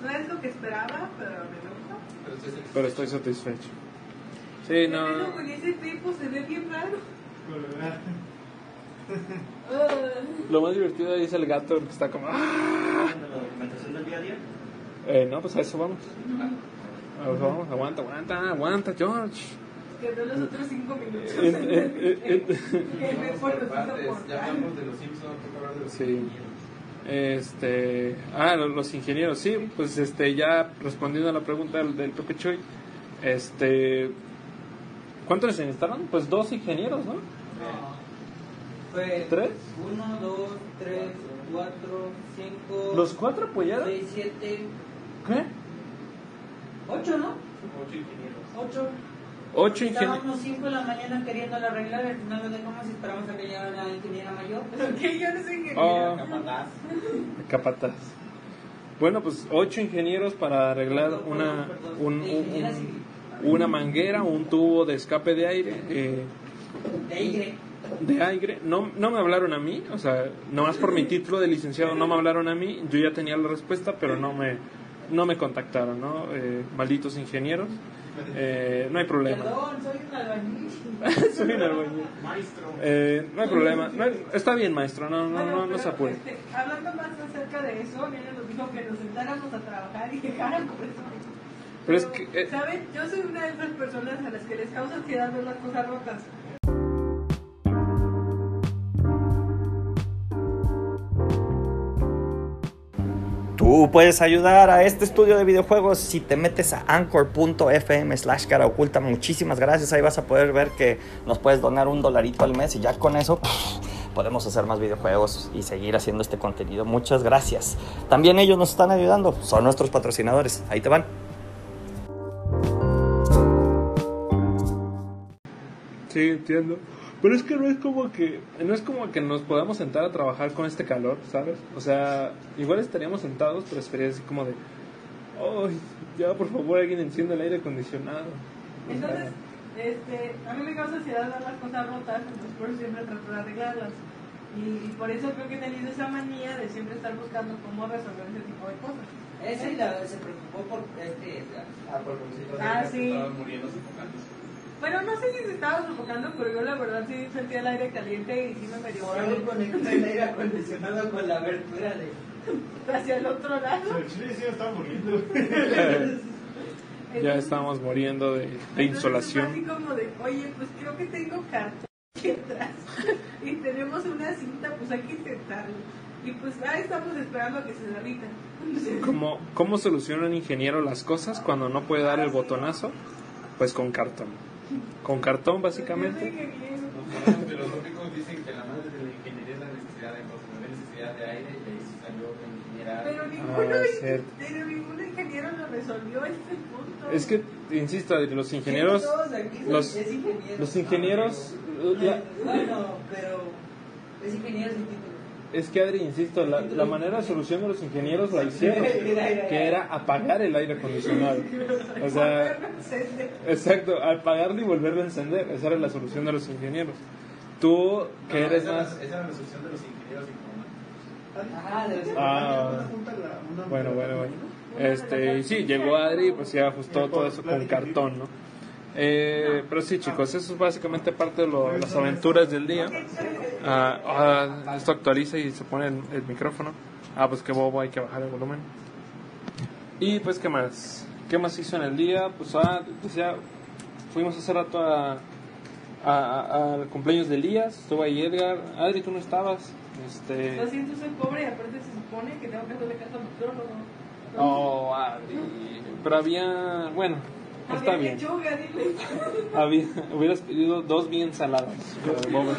No es lo que esperaba, pero me gustó. Pero estoy satisfecho. Sí, Pero no... con ese tipo se ve bien raro. Lo más divertido ahí es el gato que está como... "Ah". La documentación del día a día. Eh, no, pues a eso vamos. A eso vamos, aguanta, aguanta, aguanta, George. Que no los otros cinco minutos. Que me por partes. por Ya hablamos de los Simpsons, toca hablar de los Sí. ingenieros. Este, ah, lo- los ingenieros, sí, pues este, ya respondiendo a la pregunta del, del Pepe Choy, este, ¿cuántos se necesitaron? Pues dos ingenieros, ¿no? Fue ¿Tres? Uno, dos, tres, cuatro, cinco. ¿Los cuatro apoyaron? Seis, siete, ¿Qué? ocho, ¿no? Ocho ingenieros. Ocho. Ocho ingenieros. Estábamos cinco de la mañana queriendo arreglar, al final lo dejamos y esperamos a que llegara la ingeniera mayor. Que yo no soy ingeniero. Oh, Capataz. capataz. Bueno, pues ocho ingenieros para arreglar una, un- un- un- una manguera, un tubo de escape de aire. eh, De aire. de aire, no, no me hablaron a mí, o sea, nomás por mi título de licenciado no me hablaron a mí, yo ya tenía la respuesta, pero no me, no me contactaron, ¿no? Eh, malditos ingenieros, eh, no hay problema. Perdón, soy un albañil. Soy un albañil. Maestro. Eh, no hay problema, no hay- está bien maestro, no, no, Bueno, no, no se pero, apure. este, hablando más acerca de eso, Nene nos dijo que nos sentáramos a trabajar y dejáramos eso. Pero es que, eh, ¿Saben? Yo soy una de esas personas a las que les causa ansiedad ver las cosas rotas. Tú puedes ayudar a este estudio de videojuegos si te metes a anchor.fm slash cara oculta. Muchísimas gracias. Ahí vas a poder ver que nos puedes donar un dolarito al mes y ya con eso podemos hacer más videojuegos y seguir haciendo este contenido. Muchas gracias. También ellos nos están ayudando. Son nuestros patrocinadores. Ahí te van. Sí, entiendo. Pero es que no es como que no es como que nos podamos sentar a trabajar con este calor, ¿sabes? O sea, igual estaríamos sentados, pero sería así como de, ay, ya por favor alguien encienda el aire acondicionado. Entonces, este, a mí me causa ansiedad ver las cosas rotas, entonces por eso siempre trato de arreglarlas. Y, y por eso creo que he tenido esa manía de siempre estar buscando cómo resolver ese tipo de cosas. Ese la- se preocupó por este. Ah, por Ah, que sí. estaban muriendo sofocándose. Bueno, no sé si se estaba sofocando, pero yo la verdad sí sentía el aire caliente y sí me medio Por algo conectó el aire acondicionado con la abertura de. hacia el otro lado. El chile sí estaba muriendo. ya estamos muriendo de, de entonces insolación. Así como de, oye, pues creo que tengo cartón aquí atrás y tenemos una cinta, pues hay que intentarlo. Y pues ahí estamos esperando a que se derrita. ¿Cómo, ¿Cómo soluciona un ingeniero las cosas cuando no puede dar el botonazo? Pues con cartón. Con cartón, básicamente. Los filosóficos dicen que la madre de la ingeniería es la necesidad de cosas, hay necesidad de aire y ahí salió la ingeniera. Pero ninguno, Ah, cierto. pero ningún ingeniero lo resolvió este punto. Es que, insisto, los ingenieros. Los, es ingeniero. los ingenieros. la- Bueno, pero. Es ingeniero sin título. Es que, Adri, insisto, la, la manera de solución de los ingenieros la hicieron. Que era apagar el aire acondicionado. O sea. Exacto, apagarlo y volverlo a encender. Esa era la solución de los ingenieros. Tú, que No, eres esa, más. Esa era la solución de los ingenieros informáticos. Ajá, debe ser. Ah, bueno, bueno, bueno. Este, y sí, llegó Adri, pues ya ajustó todo eso con cartón, ¿no? Eh, pero sí, chicos, eso es básicamente parte de lo- las aventuras del día. Ah, ah, esto actualiza y se pone el, el micrófono. Ah, pues qué bobo, hay que bajar el volumen. Y pues, ¿qué más? ¿Qué más hizo en el día? Pues, ah, decía, fuimos hace rato a, a- al cumpleaños de Elías, estuvo ahí Edgar. Adri, tú no estabas. Este... Lo siento, soy pobre y aparte se supone que tengo que hacerle caso a nutriólogo. Oh, Adri. Pero había. Bueno, está bien. lechuga, dile. Había, hubieras pedido dos bien saladas. Como en Bob,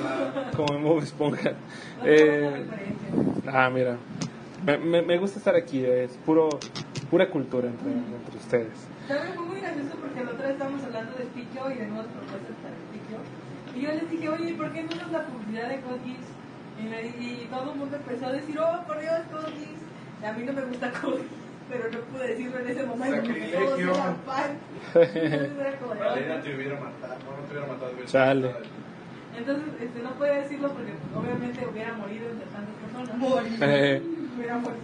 como en Bob Esponja. Eh, ah, mira. Me, me, me gusta estar aquí. Es puro, pura cultura entre, entre ustedes. ¿Sabes? Fue muy gracioso porque la otra vez estábamos hablando de Picho y de nuevas propuestas para el Picho. Y yo les dije, oye, ¿por qué no nos la publicidad de Cookies? Y, me y todo el mundo empezó a decir, oh, por Dios, Cookies. A mí no me gusta Cookies, pero no pude decirlo en ese momento Sacrilegio. eran fan. Entonces era como de, Valeria "Ok". te hubiera matado, no, no te hubiera matado. Chale. Entonces este, no podía decirlo porque obviamente hubiera morido entre tantas personas. Eh, Hubiera muerto.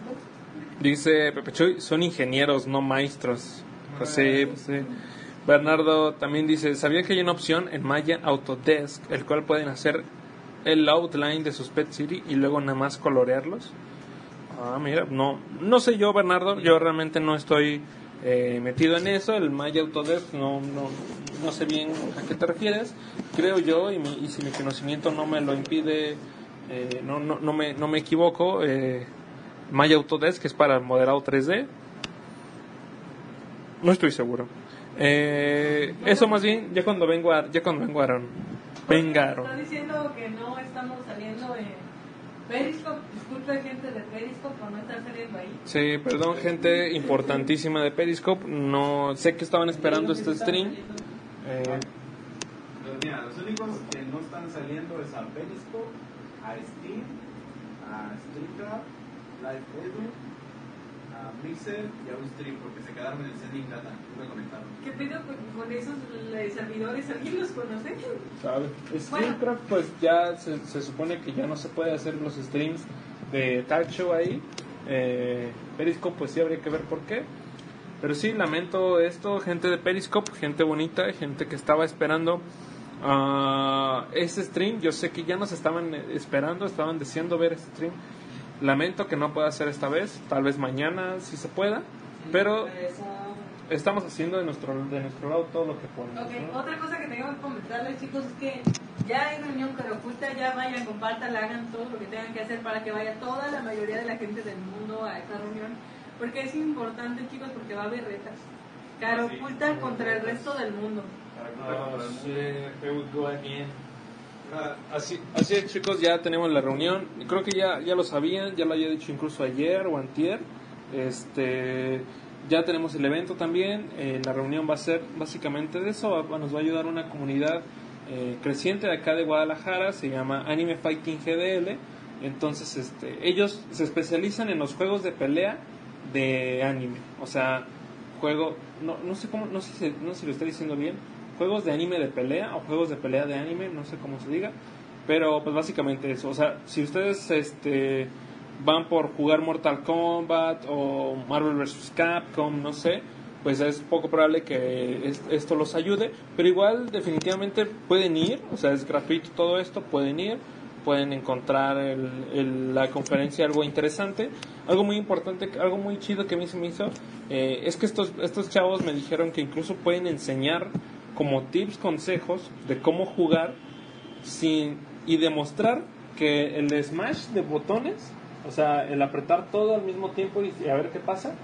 dice Pepe Chuy: son ingenieros, no maestros. Pues sí, pues sí. Bernardo también dice: ¿Sabía que hay una opción en Maya Autodesk, el cual pueden hacer el outline de sus Pet City y luego nada más colorearlos? Ah, mira, no, no sé yo, Bernardo, yo realmente no estoy eh, metido en eso, el Maya Autodesk, no, no, no sé bien a qué te refieres, creo yo, y, mi- y si mi conocimiento no me lo impide, eh, no, no, no, me, no me equivoco, eh, Maya Autodesk es para modelado 3D, no estoy seguro. Eh, eso más bien, ya cuando vengo a, ya cuando Aaron, vengaron. Está diciendo que no estamos saliendo en Periscope. Disculpe, gente de Periscope, por no estar saliendo ahí. Sí, perdón, gente importantísima de Periscope. No sé que estaban esperando este stream. Eh, Los, mira, los únicos que no están saliendo es a Periscope, a Steam, a StreamYard, Live Edu, a Mixer y a Ustream porque se quedaron en el no me conectaron. ¿Qué pedo con, con esos eh, servidores? ¿Alguien los conoce? ¿sabe? Streamcraft, pues ya se, se supone que ya no se puede hacer los streams de Talk Show ahí. Eh, Periscope, pues sí habría que ver por qué. Pero sí, lamento esto, gente de Periscope, gente bonita, gente que estaba esperando ah, ese stream. Yo sé que ya nos estaban eh, esperando, estaban deseando ver ese stream. Lamento que no pueda hacer esta vez, tal vez mañana si se pueda, pero estamos haciendo de nuestro, de nuestro lado todo lo que podemos. Otra cosa que tengo que comentarles, chicos, es que ya hay reunión cara oculta, ya vayan, compartan, hagan todo lo que tengan que hacer para que vaya toda la mayoría de la gente del mundo a esta reunión. Porque es importante, chicos, porque va a haber retas. Cara Ah, sí. oculta contra el resto del mundo. Para que Así, así es, chicos, ya tenemos la reunión. Creo que ya, ya lo sabían, ya lo había dicho incluso ayer o antier. Este, ya tenemos el evento también. eh, la reunión va a ser básicamente de eso. va- nos va a ayudar una comunidad eh, creciente de acá de Guadalajara. Se llama Anime Fighting GDL. Entonces, este, ellos se especializan en los juegos de pelea de anime. O sea, juego, no, no sé cómo, no sé, si, no sé si lo estoy diciendo bien, juegos de anime de pelea o juegos de pelea de anime, no sé cómo se diga, pero pues básicamente eso, o sea, si ustedes este van por jugar Mortal Kombat o Marvel vs. Capcom, no sé, pues es poco probable que es- esto los ayude, pero igual definitivamente pueden ir, o sea, es gratuito todo esto, pueden ir, pueden encontrar la conferencia algo interesante. Algo muy importante, algo muy chido que a mí se me hizo, eh, es que estos, estos chavos me dijeron que incluso pueden enseñar como tips, consejos de cómo jugar sin, y demostrar que el smash de botones, o sea, el apretar todo al mismo tiempo y, a ver qué pasa,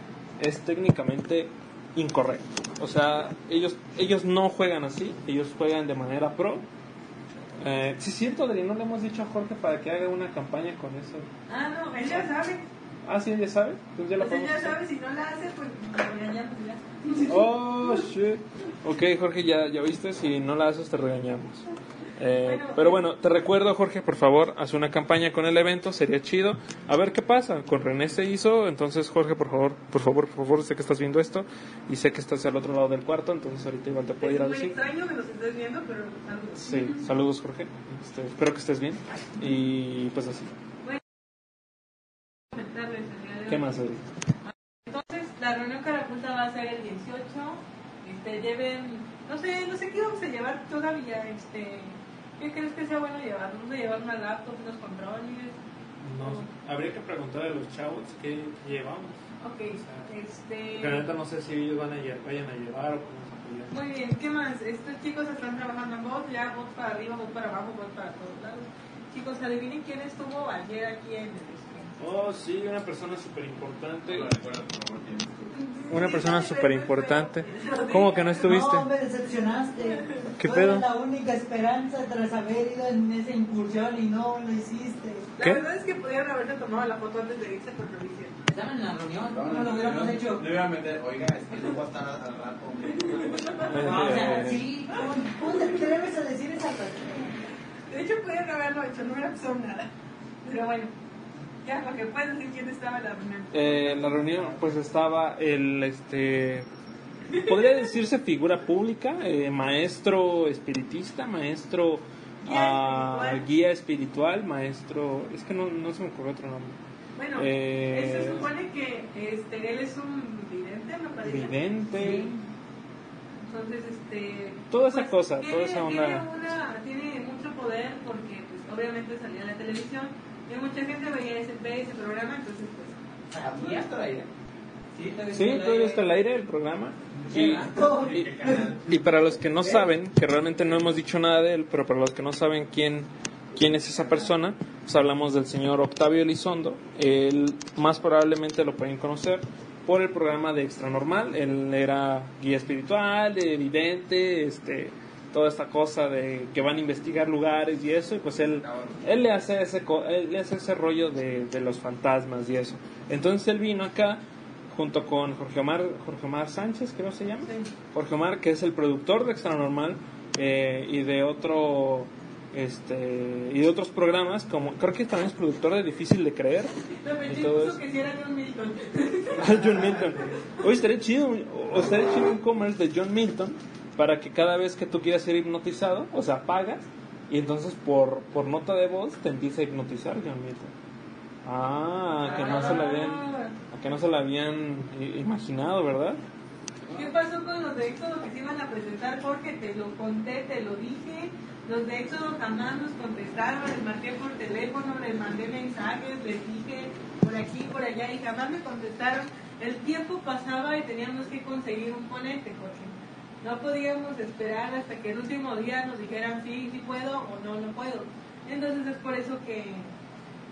es técnicamente incorrecto. O sea, ellos, ellos no juegan así, ellos juegan de manera pro. Eh, sí, cierto, Adri, no le hemos dicho a Jorge para que haga una campaña con eso. Ah, no, él ya sabe. Ah, sí, ya sabe. Entonces ya la Pues podemos ya sabe, si no la hace, pues regañamos ya. Oh, shit. Ok, Jorge, ya, ya viste, si no la haces te regañamos. Eh, Bueno, pero bueno, te recuerdo, Jorge, por favor, haz una campaña con el evento, sería chido. A ver qué pasa. Con René se hizo, entonces, Jorge, por favor, por favor, por favor, sé que estás viendo esto y sé que estás al otro lado del cuarto, entonces ahorita igual te puedo ir a Es muy decir. extraño que nos estés viendo, pero saludos. Sí, saludos, Jorge. Este, espero que estés bien. Y pues así. Comentarles el día de hoy. ¿Qué más, Adri? Entonces, la reunión Carapunta va a ser el 18. Este, lleven, no sé, no sé qué vamos a llevar todavía. Este, ¿Qué crees que sea bueno llevar? ¿Vamos a llevar una laptop, unos controles? No, habría que preguntarle a los chavos qué llevamos. Ok, este. Pero neta no sé si ellos van a lle- vayan a llevar o cómo se. Muy bien, ¿qué más? Estos chicos están trabajando en bot, ya bot para arriba, bot para abajo, bot para todos lados. Chicos, adivinen quién estuvo ayer aquí en el. Oh, sí, una persona súper importante. no. Una persona súper importante. ¿Cómo que no estuviste? No, me decepcionaste. ¿Qué pedo? la única esperanza tras haber ido en esa incursión y no lo hiciste. La ¿Qué? verdad es que pudieron haberse tomado la foto antes de irse, no lo hicieron. Estaban en la reunión, no lo hubiéramos hecho. Le voy a meter, oiga, es que yo voy a estar al rato. No, o sea, sí, ¿cómo, cómo te atreves a decir esa cosa? De hecho, pudieron haberlo hecho, no hubiera pasado nada. Pero bueno, ya lo que puedes decir quién estaba en la reunión. eh, en la reunión pues estaba el este podría decirse figura pública eh, maestro espiritista maestro Guía ah, espiritual. guía espiritual maestro es que no, no se me ocurrió otro nombre Bueno, Eh, se supone que este, él es un vidente, me parece. vidente Sí. Entonces, este. Toda esa cosa, tiene, toda esa onda. Tiene, una, tiene mucho poder porque, pues, obviamente salía en la televisión y mucha gente veía ese, ve ese programa, entonces, pues. ¿Todavía está al aire? Sí, todavía Sí, está al todavía aire. está al aire el programa. Y, gato. y- y para los que no saben, que realmente no hemos dicho nada de él, pero para los que no saben quién, quién es esa persona, pues hablamos del señor Octavio Elizondo. Él más probablemente lo pueden conocer por el programa de Extra Normal. Él era guía espiritual, evidente, este toda esta cosa de que van a investigar lugares y eso, y pues él, él le hace ese, él le hace ese rollo de, de los fantasmas y eso. Entonces él vino acá junto con Jorge Omar, Jorge Omar Sánchez, creo se llama. Sí. Jorge Omar, que es el productor de Extra Normal eh, y de otro este y de otros programas, como creo que también es productor de Difícil de Creer. Puso eso. que si era John Milton. John Milton. Oye, estaría chido, o estaría chido un commerce de John Milton para que cada vez que tú quieras ser hipnotizado, o sea, pagas y entonces por, por nota de voz te empieza a hipnotizar Milton. Ah, que no se la habían, que no se la habían imaginado, ¿verdad? ¿Qué pasó con los de Éxodo que se iban a presentar? Porque te lo conté, te lo dije. Los de Éxodo jamás nos contestaron, les marqué por teléfono, les mandé mensajes, les dije por aquí, por allá y jamás me contestaron. El tiempo pasaba y teníamos que conseguir un ponente, Jorge. No podíamos esperar hasta que el último día nos dijeran sí, sí puedo o no, no puedo. Entonces es por eso que,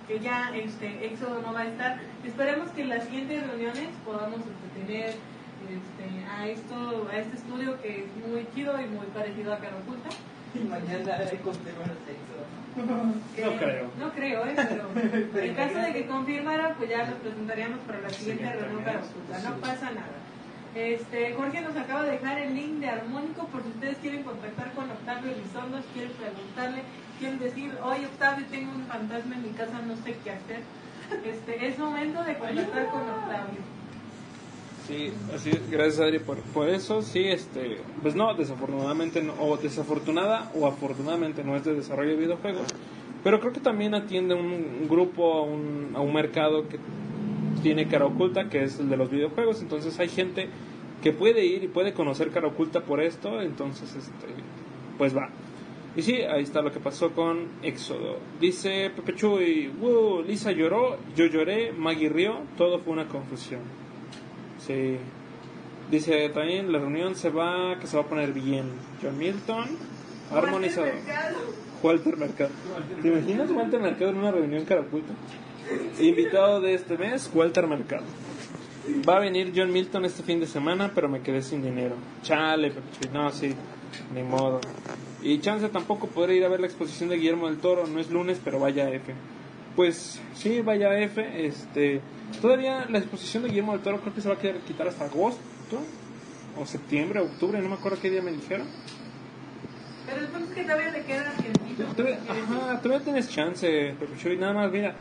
que ya este Éxodo no va a estar. Esperemos que en las siguientes reuniones podamos tener este, a esto a este estudio que es muy chido y muy parecido a Cara Oculta. Y mañana hay confirmar sexo. Que- No creo. No creo, ¿eh? Pero en caso de que confirmara, pues ya los presentaríamos para la siguiente reunión. Cara Oculta. No pasa nada. Este, Jorge nos acaba de dejar el link de Armónico por si ustedes quieren contactar con Octavio Elizondo, si quieren preguntarle, quieren decir, oye Octavio, tengo un fantasma en mi casa, no sé qué hacer. Este, es momento de contactar con Octavio. Sí, así es. Gracias Adri por, por eso. Sí, este, pues no, desafortunadamente no, o desafortunada o afortunadamente no es de desarrollo de videojuegos. Pero creo que también atiende un, un grupo, a un, a un mercado que tiene cara oculta, que es el de los videojuegos. Entonces hay gente que puede ir y puede conocer cara oculta por esto. Entonces, este, pues va. Y sí, ahí está lo que pasó con Éxodo. Dice Pepe Chuy, "Wow, Lisa lloró, yo lloré, Maggie rió, todo fue una confusión. Sí. Dice también la reunión se va, que se va a poner bien. John Milton, armonizador. Walter Mercado. ¿Te imaginas Walter Mercado en una reunión cara oculta? Invitado de este mes, Walter Mercado. Va a venir John Milton este fin de semana, pero me quedé sin dinero. Chale, no, sí, ni modo. Y chance tampoco podré ir a ver la exposición de Guillermo del Toro, no es lunes, pero vaya F. Pues sí, vaya F, este... Todavía la exposición de Guillermo del Toro creo que se va a quedar quitar hasta agosto, o septiembre, octubre, no me acuerdo qué día me dijeron. Pero el punto es que todavía le queda tiempito. Todavía, ajá, todavía tienes chance, Pepe Chuy, nada más, mira,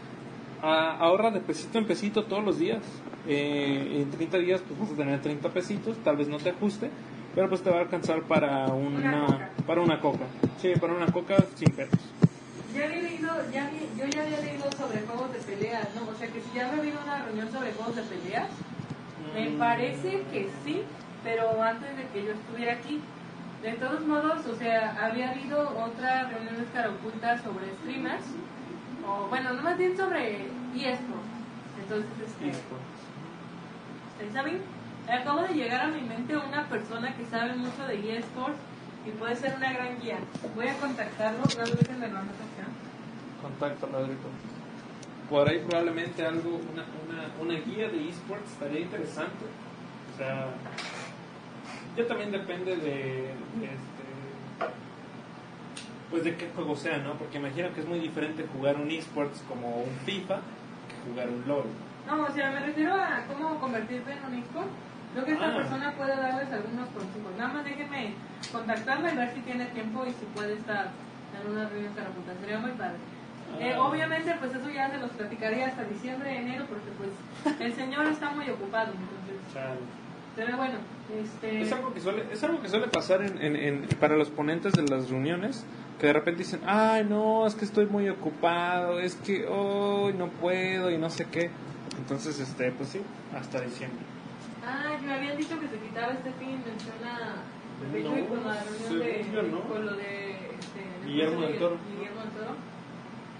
a- ahorra de pesito en pesito todos los días. Eh, en 30 días pues vas a tener 30 pesitos, tal vez no te ajuste, pero pues te va a alcanzar para Una para una coca. Sí, para una coca sin pedos. Ya había leído, ya vi- yo ya había leído sobre juegos de peleas, ¿no? O sea que si ya había habido una reunión sobre juegos de peleas, me parece que sí, pero antes de que yo estuviera aquí. De todos modos, o sea, había habido otra reunión de sobre streamers, o bueno, no más bien sobre eSports. Entonces, este, ¿ustedes saben? Acabo de llegar a mi mente una persona que sabe mucho de eSports y puede ser una gran guía. Voy a contactarlo, no lo dejen de la anotación. Contacto, Rodrigo. Por ahí probablemente algo, una, una, una guía de esports estaría interesante. O sea, ya también depende de, de pues de qué juego sea, ¿no? Porque imagino que es muy diferente jugar un esports como un FIFA que jugar un LOL. No, o sea, me refiero a cómo convertirte en un eSport. Creo que esta Ah. persona puede darles algunos consejos. Nada más déjenme contactarla y ver si tiene tiempo y si puede estar en una reunión para puta. Sería muy padre. Eh, Ah. obviamente, pues eso ya se los platicaría hasta diciembre, enero, porque pues el señor está muy ocupado. Entonces, Chale. Pero bueno, este... Es algo que suele, es algo que suele pasar en, en- en- para los ponentes de las reuniones, que de repente dicen, ay no, es que estoy muy ocupado, es que hoy no puedo y no sé qué. Entonces, este, pues sí, hasta diciembre. Ah, me habían dicho que se quitaba este fin, menciona No, y con la reunión de, yo no. con lo de este, Guillermo del Toro. Guillermo del Toro.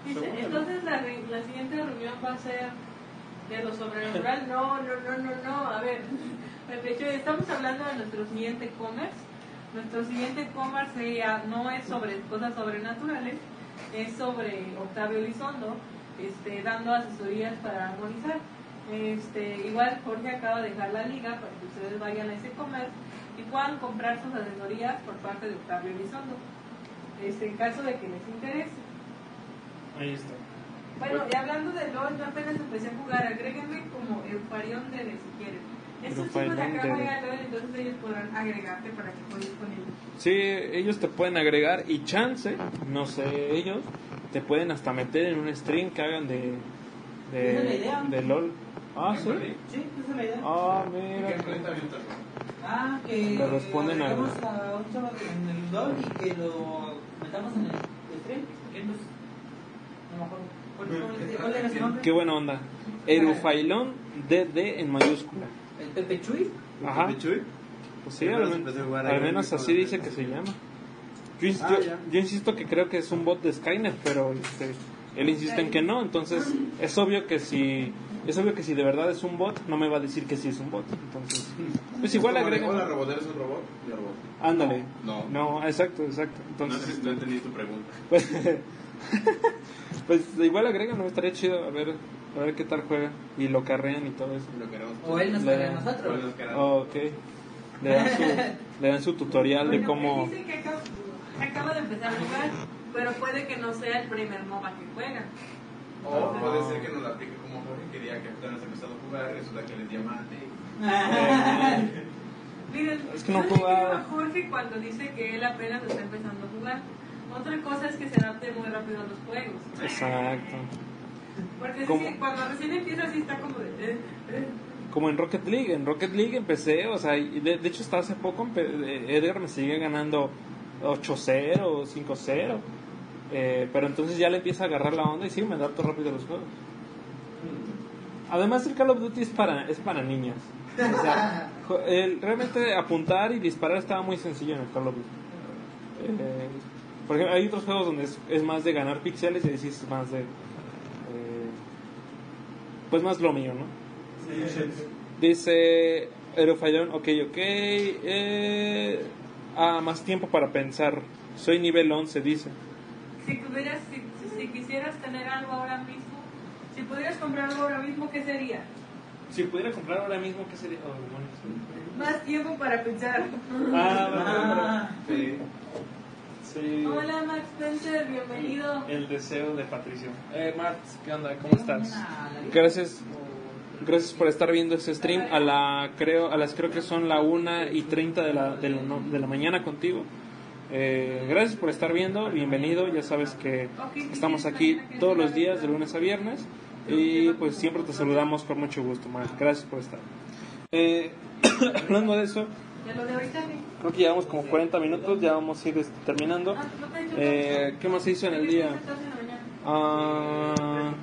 Dice, entonces la, la siguiente reunión va a ser de lo sobrenatural. No, no, no, no, no. A ver, Estamos hablando de nuestro siguiente commerce. Nuestro siguiente commerce sería- no es sobre cosas sobrenaturales, es sobre Octavio Elizondo, este, dando asesorías para armonizar. Este, igual Jorge acaba de dejar la liga para que ustedes vayan a ese comer y puedan comprar sus asesorías por parte de Octavio Elizondo. Este, en caso de que les interese. Ahí está. Bueno, y hablando de LOL, yo apenas empecé a jugar. Agréguenme como Eufarión Dede si quieren. Estos chicos de Eufarión acá Dede. juegan LOL, entonces ellos podrán agregarte para que juegues con ellos. Sí, ellos te pueden agregar y chance, no sé, ellos te pueden hasta meter en un stream que hagan de, Esa es la idea. de, de LOL. Ah, sí. Sí, esa es la idea. Ah, mira. Ah, que Le responden a- a un chavo en el LOL y que lo metamos en el stream. Entonces, no me acuerdo. ¿Cuál- cuál- ¿Cuál era su nombre? Qué buena onda. Erufailón DD en mayúscula. ¿El Pepe Chuy? Ajá. Pues sí, al, menos así dice que se llama. Yo, Ah, yo- ya. yo insisto que creo que es un bot de Skynet, pero este, él insiste en que no, entonces es obvio que si es obvio que si de verdad es un bot, no me va a decir que sí es un bot. Entonces, pues igual agrega. Hola, ¿eres un robot? Robot. Ándale. No. No, exacto, exacto. No, Entonces, no entendí tu pregunta. pues, Pues igual agregan, ¿no? Estaría chido a ver, a ver qué tal juega. Y lo carrean y todo eso. Lo queremos. O él nos carga a nosotros. Oh, ok. Le dan su, le dan su tutorial de cómo... él dice que acaba, acaba de empezar a jugar, pero puede que no sea el primer MOBA que juega. O puede ser que nos la aplique como Jorge quería que apenas empezado a jugar resulta que él es diamante. Miren, Es que no jugaba. Jorge cuando dice que él apenas está empezando a jugar. Otra cosa es que se adapte muy rápido a los juegos. Exacto. Porque ¿Cómo? sí, cuando recién empieza así está como de... eh, eh. Como en Rocket League. En Rocket League empecé, o sea, de, de hecho hasta hace poco eh, Edgar me sigue ganando 8-0, 5-0. Eh, pero entonces ya le empieza a agarrar la onda y sí, me adapto rápido a los juegos. Además el Call of Duty es para, es para niños. O sea, el- realmente apuntar y disparar estaba muy sencillo en el Call of Duty. Eh, por ejemplo, hay otros juegos donde es, es más de ganar píxeles y es más de... eh, pues más lo mío, ¿no? Dice Aerofallón, ok, ok. Eh, ah, más tiempo para pensar. Soy nivel 11, dice. Si, tuvieras, si, si- si quisieras tener algo ahora mismo, si pudieras comprar algo ahora mismo, ¿qué sería? Si pudiera comprar ahora mismo, ¿qué sería? Oh, Más tiempo para pensar. Ah, Sí. sí. Hola Max Spencer, bienvenido. El deseo de Patricio. Eh, Marx, ¿qué onda? ¿Cómo estás? Gracias. Gracias por estar viendo este stream a la creo a las creo que son la 1 y 30 de la, de la, no- de la mañana contigo. Eh, gracias por estar viendo, bienvenido, ya sabes que estamos aquí todos los días de lunes a viernes y pues siempre te saludamos con mucho gusto, Mar. Gracias por estar. Eh, hablando de eso, creo que llevamos como 40 minutos, ya vamos a ir este, terminando. Ah, Eh, ¿Qué más se hizo en el día? Ah,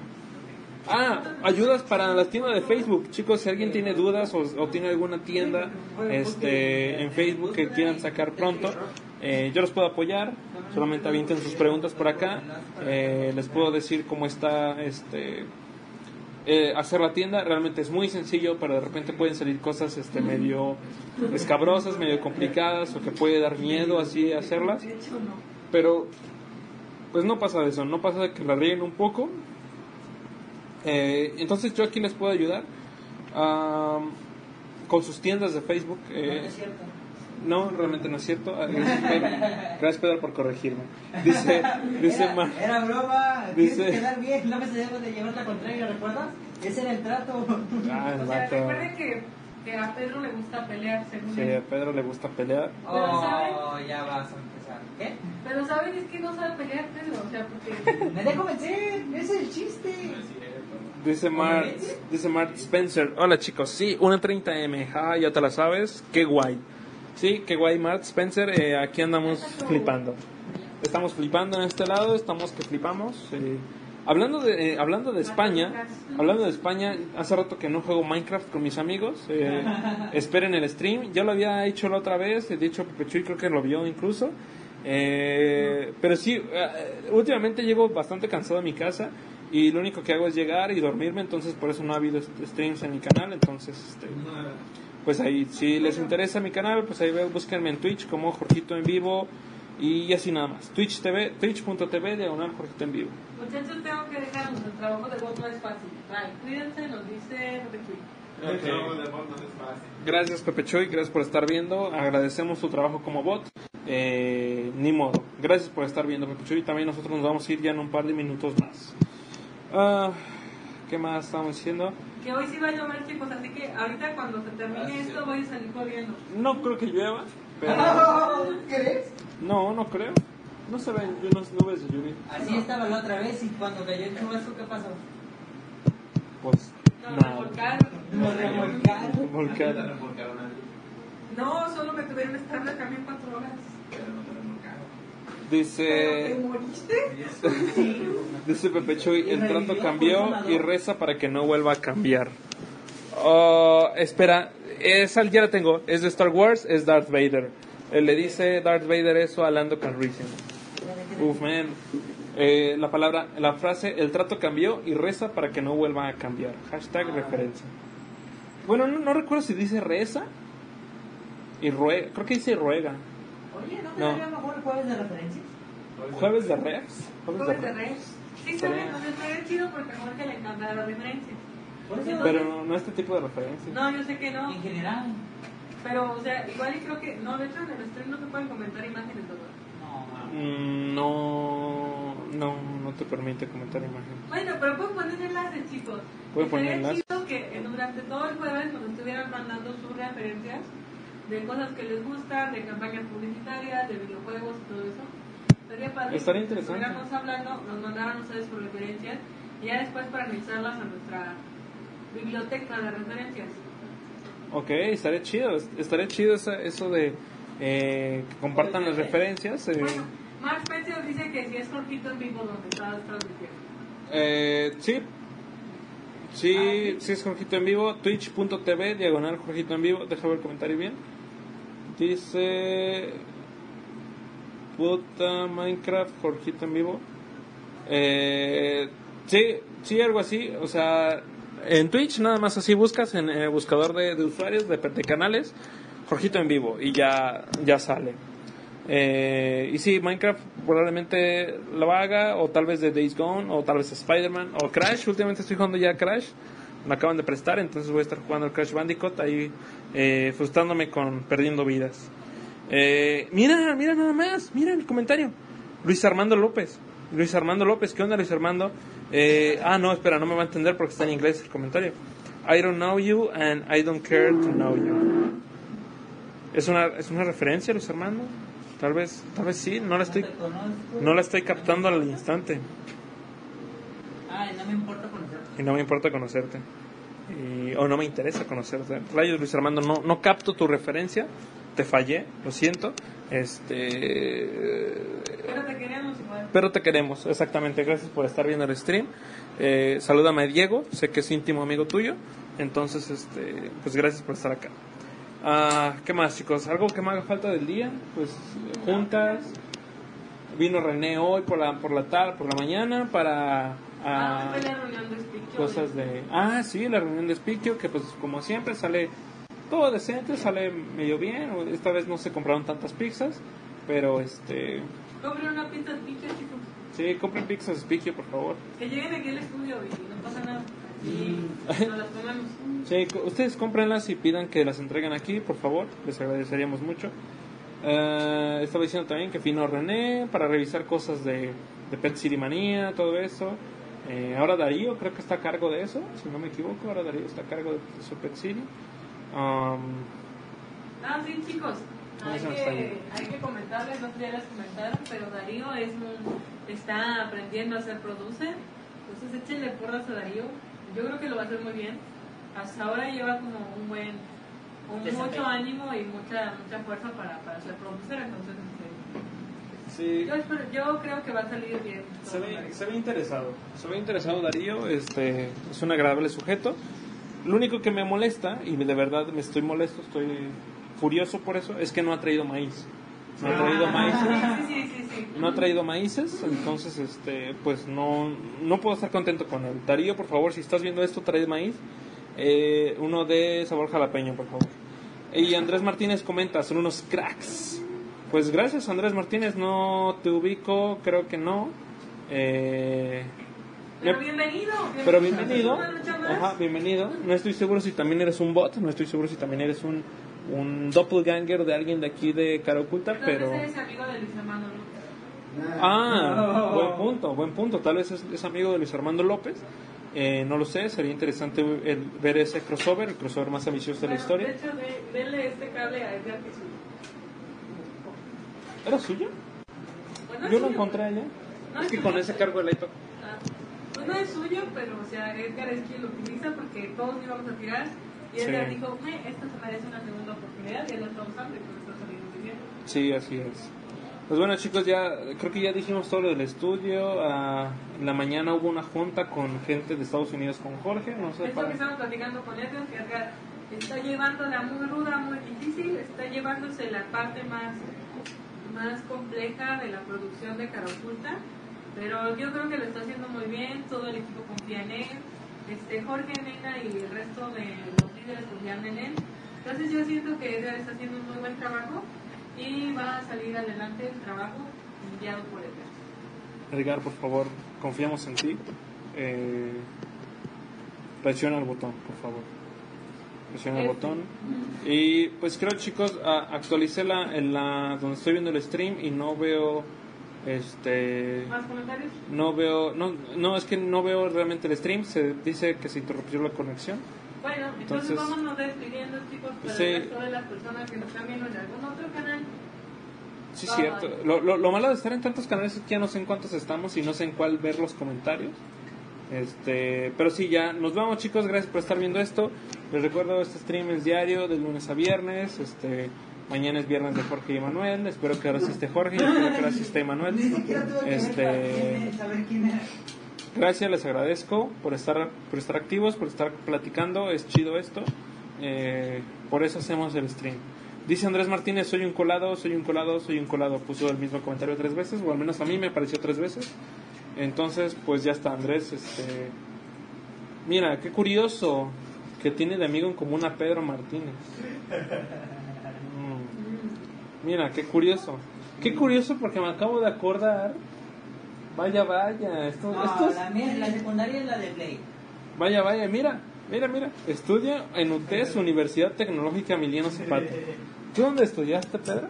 ah, ayudas para la tienda de Facebook. Chicos, si alguien tiene dudas o, o tiene alguna tienda este, en Facebook que quieran sacar pronto, eh, yo los puedo apoyar. Solamente avienten sus preguntas por acá. Eh, les puedo decir cómo está este, eh, hacer la tienda. Realmente es muy sencillo, pero de repente pueden salir cosas este, medio escabrosas, medio complicadas o que puede dar miedo así hacerlas. Pero pues no pasa de eso, no pasa de que la rieguen un poco. Eh, entonces yo aquí les puedo ayudar am, con sus tiendas de Facebook. eh, cierto. No, realmente no es cierto. Ah, Gracias, Pedro, Gracias, Pedro, por corregirme. Dice, dice Era, Ma- era broma. Dice- Tienes que quedar bien. No me se debe de llevar la contraria, ¿recuerdas? Ese era el trato. Ah, el O sea, vato. recuerden que, que a Pedro le gusta pelear, según Sí, él. a Pedro le gusta pelear. Oh, ya vas a empezar. ¿Qué? Pero saben, es que no sabe pelear Pedro, o sea, porque... Me dejo vencer. Ese es el chiste. Dice Mark, dice Mark Spencer. Hola chicos, sí, 1.30M. Ah, ya te la sabes. Qué guay. Sí, qué guay, Mark Spencer. eh, aquí andamos flipando. Estamos flipando en este lado, estamos que flipamos. Hablando de, eh, hablando de España, hablando de España, hace rato que no juego Minecraft con mis amigos. eh, esperen el stream. Ya lo había hecho la otra vez, de hecho Pepe creo que lo vio incluso. Eh, pero sí, últimamente llego bastante cansado a mi casa y lo único que hago es llegar y dormirme, entonces por eso no ha habido streams en mi canal, entonces este, pues ahí si les interesa mi canal, pues ahí búsquenme en Twitch como Jorgito en vivo y así nada más. Twitch TV, twitch.tv diagonal Jorgito en vivo. Muchachos, tengo que dejarnos, el trabajo de voz no es fácil. Bye, cuídense, nos dice Ricky. El trabajo de bot no es fácil. Gracias Pepe Choy, gracias por estar viendo, agradecemos tu trabajo como bot, eh, ni modo, gracias por estar viendo Pepe Choy, también nosotros nos vamos a ir ya en un par de minutos más. Ah, ¿Qué más estamos diciendo? Que hoy sí va a llover, chicos, así que ahorita cuando se termine esto voy a salir corriendo. No creo que llueva, pero... ¿Crees? No, no creo. No se ven unas nubes de lluvia. Así estaba la otra vez y cuando cayó el chubasco, ¿qué pasó? Pues No, nada. revolcaron. Nos remolcaron. No remolcaron No, solo me tuvieron que estar en el camión cuatro horas. pero no te remolcaron. ¿Pero te Dice, dice Pepe Chuy, el trato cambió y reza para que no vuelva a cambiar. Oh, espera, esa ya la tengo. Es de Star Wars, es Darth Vader. Eh, le dice Darth Vader eso a Lando Calrissian. Uf, man. Eh, la palabra, la frase, el trato cambió y reza para que no vuelva a cambiar. Hashtag referencia. Bueno, no, no recuerdo si dice reza y ruega. Creo que dice ruega. Oye, ¿no te No. mejor el jueves de referencias? Jueves de refs. Jueves de Jueves de refs. Sí, o sea, estaría chido porque a Jorge le encanta la referencia. Entonces, Pero no, no este tipo de referencias. No, yo sé que no. En general, Pero, o sea, igual y creo que. No, de hecho, en el stream no se pueden comentar imágenes, ¿verdad? no. Mm, No, no, no te permite comentar imágenes. Bueno, pero pueden poner enlaces, chicos. Pueden poner enlaces. chido que eh, durante todo el jueves nos estuvieran mandando sus referencias de cosas que les gustan, de campañas publicitarias, de videojuegos y todo eso. Estaría padre. Estaría interesante. Estuviéramos hablando, nos mandaran ustedes sus referencias y ya después para anexarlas a nuestra biblioteca de referencias. Ok, estaría chido, estaría chido eso de eh, que compartan las referencias. eh. Bueno, Mark Spencer dice que si es Jorgito en vivo donde estás transmitiendo. Eh, sí, sí, sí es Jorgito en vivo, twitch.tv, diagonal Jorgito en vivo, deja ver el comentario bien. Dice, puta Minecraft, Jorgito en vivo. Eh, sí, sí, algo así, o sea, en Twitch nada más así buscas en el buscador de, usuarios, de, de canales, Jorgito en vivo y ya, ya sale. Eh, y sí, Minecraft probablemente lo haga, o tal vez de Days Gone, o tal vez Spider-Man, o Crash. Últimamente estoy jugando ya Crash, me acaban de prestar, entonces voy a estar jugando el Crash Bandicoot ahí, eh, frustrándome con perdiendo vidas. Eh, mira, mira nada más, mira el comentario. Luis Armando López. Luis Armando López, ¿qué onda Luis Armando? Eh, ah, no, espera, no me va a entender porque está en inglés el comentario. I don't know you and I don't care to know you. ¿Es una, ¿Es una referencia, Luis Armando? Tal vez, tal vez sí, no la estoy, no la estoy captando al instante. Ay, no me importa. Y no me importa conocerte. Y- o no me interesa conocerte. Rayos, Luis Armando, no, no capto tu referencia. Te fallé, lo siento. Este. Pero te queremos igual. Pero te queremos, exactamente. Gracias por estar viendo el stream. Eh, salúdame a Diego, sé que es íntimo amigo tuyo. Entonces, este, pues gracias por estar acá. Ah, ¿Qué más, chicos? ¿Algo que me haga falta del día? Pues juntas. Vino René hoy por la, por la tarde, por la mañana para Ah, ah, la reunión de cosas de... Ah, sí, la reunión de Spikio, que pues como siempre sale todo decente, sale medio bien. Esta vez no se compraron tantas pizzas, pero este... Compre una pizza de pique, chicos. Sí, compren pizzas Spikio, por favor. Que lleguen aquí al estudio y no pasa nada. Mm. Y nos las comemos. Sí, ustedes cómprenlas y pidan que las entreguen aquí, por favor. Les agradeceríamos mucho. Eh, estaba diciendo también que vino René para revisar cosas de, de Pet City Manía, todo eso. Eh, ahora Darío creo que está a cargo de eso, si no me equivoco. Ahora Darío está a cargo de, de su Pet City. Um, Ah, sí, chicos. Hay que, hay que comentarles, no sé ya les comentaron, pero Darío es un, está aprendiendo a ser producer. Entonces échenle porras a Darío. Yo creo que lo va a hacer muy bien. Hasta ahora lleva como un buen, un mucho ánimo y mucha mucha fuerza para, para ser producer. Entonces, sí, yo, espero- yo creo que va a salir bien. se ve, se ve interesado. Se ve interesado Darío, este, es un agradable sujeto. Lo único que me molesta, y de verdad me estoy molesto, estoy furioso por eso, es que no ha traído maíz. No ha traído maíces. Sí, sí, sí, sí. No ha traído maíces, entonces este, pues no, no puedo estar contento con él. Darío, por favor, si estás viendo esto, trae maíz. Eh, uno de sabor jalapeño, por favor. Y Andrés Martínez comenta, son unos cracks. Pues gracias Andrés Martínez, no te ubico, creo que no. Eh, Pero me- bienvenido. pero bienvenido. Ajá, bienvenido. No estoy seguro si también eres un bot, no estoy seguro si también eres un, un doppelganger de alguien de aquí de Cara Oculta, Tal pero... vez eres amigo de Luis Armando López. Ah, buen punto, buen punto. Tal vez es, es amigo de Luis Armando López. Eh, no lo sé, sería interesante el- ver ese crossover, el crossover más ambicioso de la historia. De hecho, de- denle este cable a Edgar. ¿Era suyo? Yo lo suyo. encontré allá. No Es que con ese cargo el iPad. Ah, Pues no es suyo, pero o sea, Edgar es quien lo utiliza porque todos íbamos a tirar. Y Edgar Sí. dijo, "Me, esto se merece una segunda oportunidad y él lo está usando y pues está saliendo bien. Sí, así es. Pues bueno chicos, ya creo que ya dijimos todo lo del estudio. Ah, en la mañana hubo una junta con gente de Estados Unidos con Jorge. No sé Esto para... que estamos platicando con Edgar, que Edgar está llevándola muy ruda, muy difícil, está llevándose la parte más, más compleja de la producción de Cara Oculta, pero yo creo que lo está haciendo muy bien, todo el equipo confía en él, este, Jorge, Nena y el resto de los líderes confían en él, entonces yo siento que Edgar está haciendo un muy buen trabajo y va a salir adelante el trabajo enviado por Edgar. Edgar, por favor, confiamos en ti. Eh, presiona el botón, por favor. Presiona el botón. Y pues creo, chicos, actualicé la, en la donde estoy viendo el stream y no veo este ¿Más comentarios? no veo no no es que no veo realmente el stream se dice que se interrumpió la conexión Bueno, entonces, Entonces- vámonos despidiendo, chicos, para Sí. el resto de las personas que nos están viendo en algún otro canal. Sí, Bye, cierto. Lo, lo, lo malo de estar en tantos canales es que ya no sé en cuántos estamos y no sé en cuál ver los comentarios. Este, pero sí, ya nos vamos chicos, gracias por estar viendo esto. Les recuerdo, este stream es diario, de lunes a viernes. Este, mañana es viernes de Jorge y Emanuel. Espero que ahora sí esté Jorge y espero que ahora sí esté ver Este. Gracias, les agradezco por estar, por estar activos, por estar platicando, es chido esto. Eh, por eso hacemos el stream. Dice Andrés Martínez, soy un colado, soy un colado, soy un colado. Puso el mismo comentario tres veces, o al menos a mí me apareció tres veces. Entonces, pues ya está Andrés. Este... Mira, qué curioso que tiene de amigo en común a Pedro Martínez. Mm. Mira, qué curioso. Qué curioso porque me acabo de acordar. Vaya, vaya. Esto, No, esto es- la, mía, la secundaria es la de Play. Vaya, vaya, mira, mira, mira. Estudia en UTES, Universidad Tecnológica Emiliano Zapata. ¿Tú dónde estudiaste, Pedro?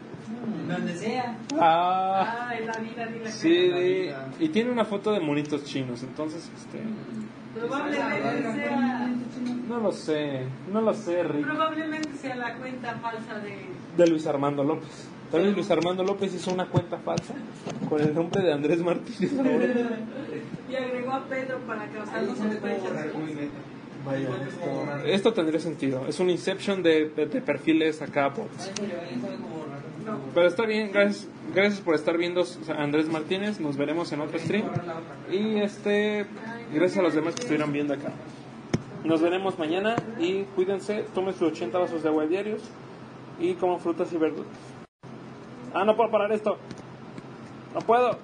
Donde sea. Ah, Ah, en la vida, ni la sí, de- y tiene una foto de monitos chinos, entonces, este, Probablemente sea, no lo sé, no lo sé, Rick. probablemente sea la cuenta falsa de... De Luis Armando López. Tal vez Luis Armando López hizo una cuenta falsa con el nombre de Andrés Martínez. Y agregó a Pedro para causarnos sospechas. Vaya, esto, esto tendría sentido. Es un inception de, de- de perfiles acá. bots. Pero está bien, gracias, gracias por estar viendo Andrés Martínez. Nos veremos en otro stream. Y este, gracias a los demás que estuvieron viendo acá. Nos veremos mañana y cuídense, tomen sus 80 vasos de agua diarios y coman frutas y verduras. Ah, no puedo parar esto. No puedo.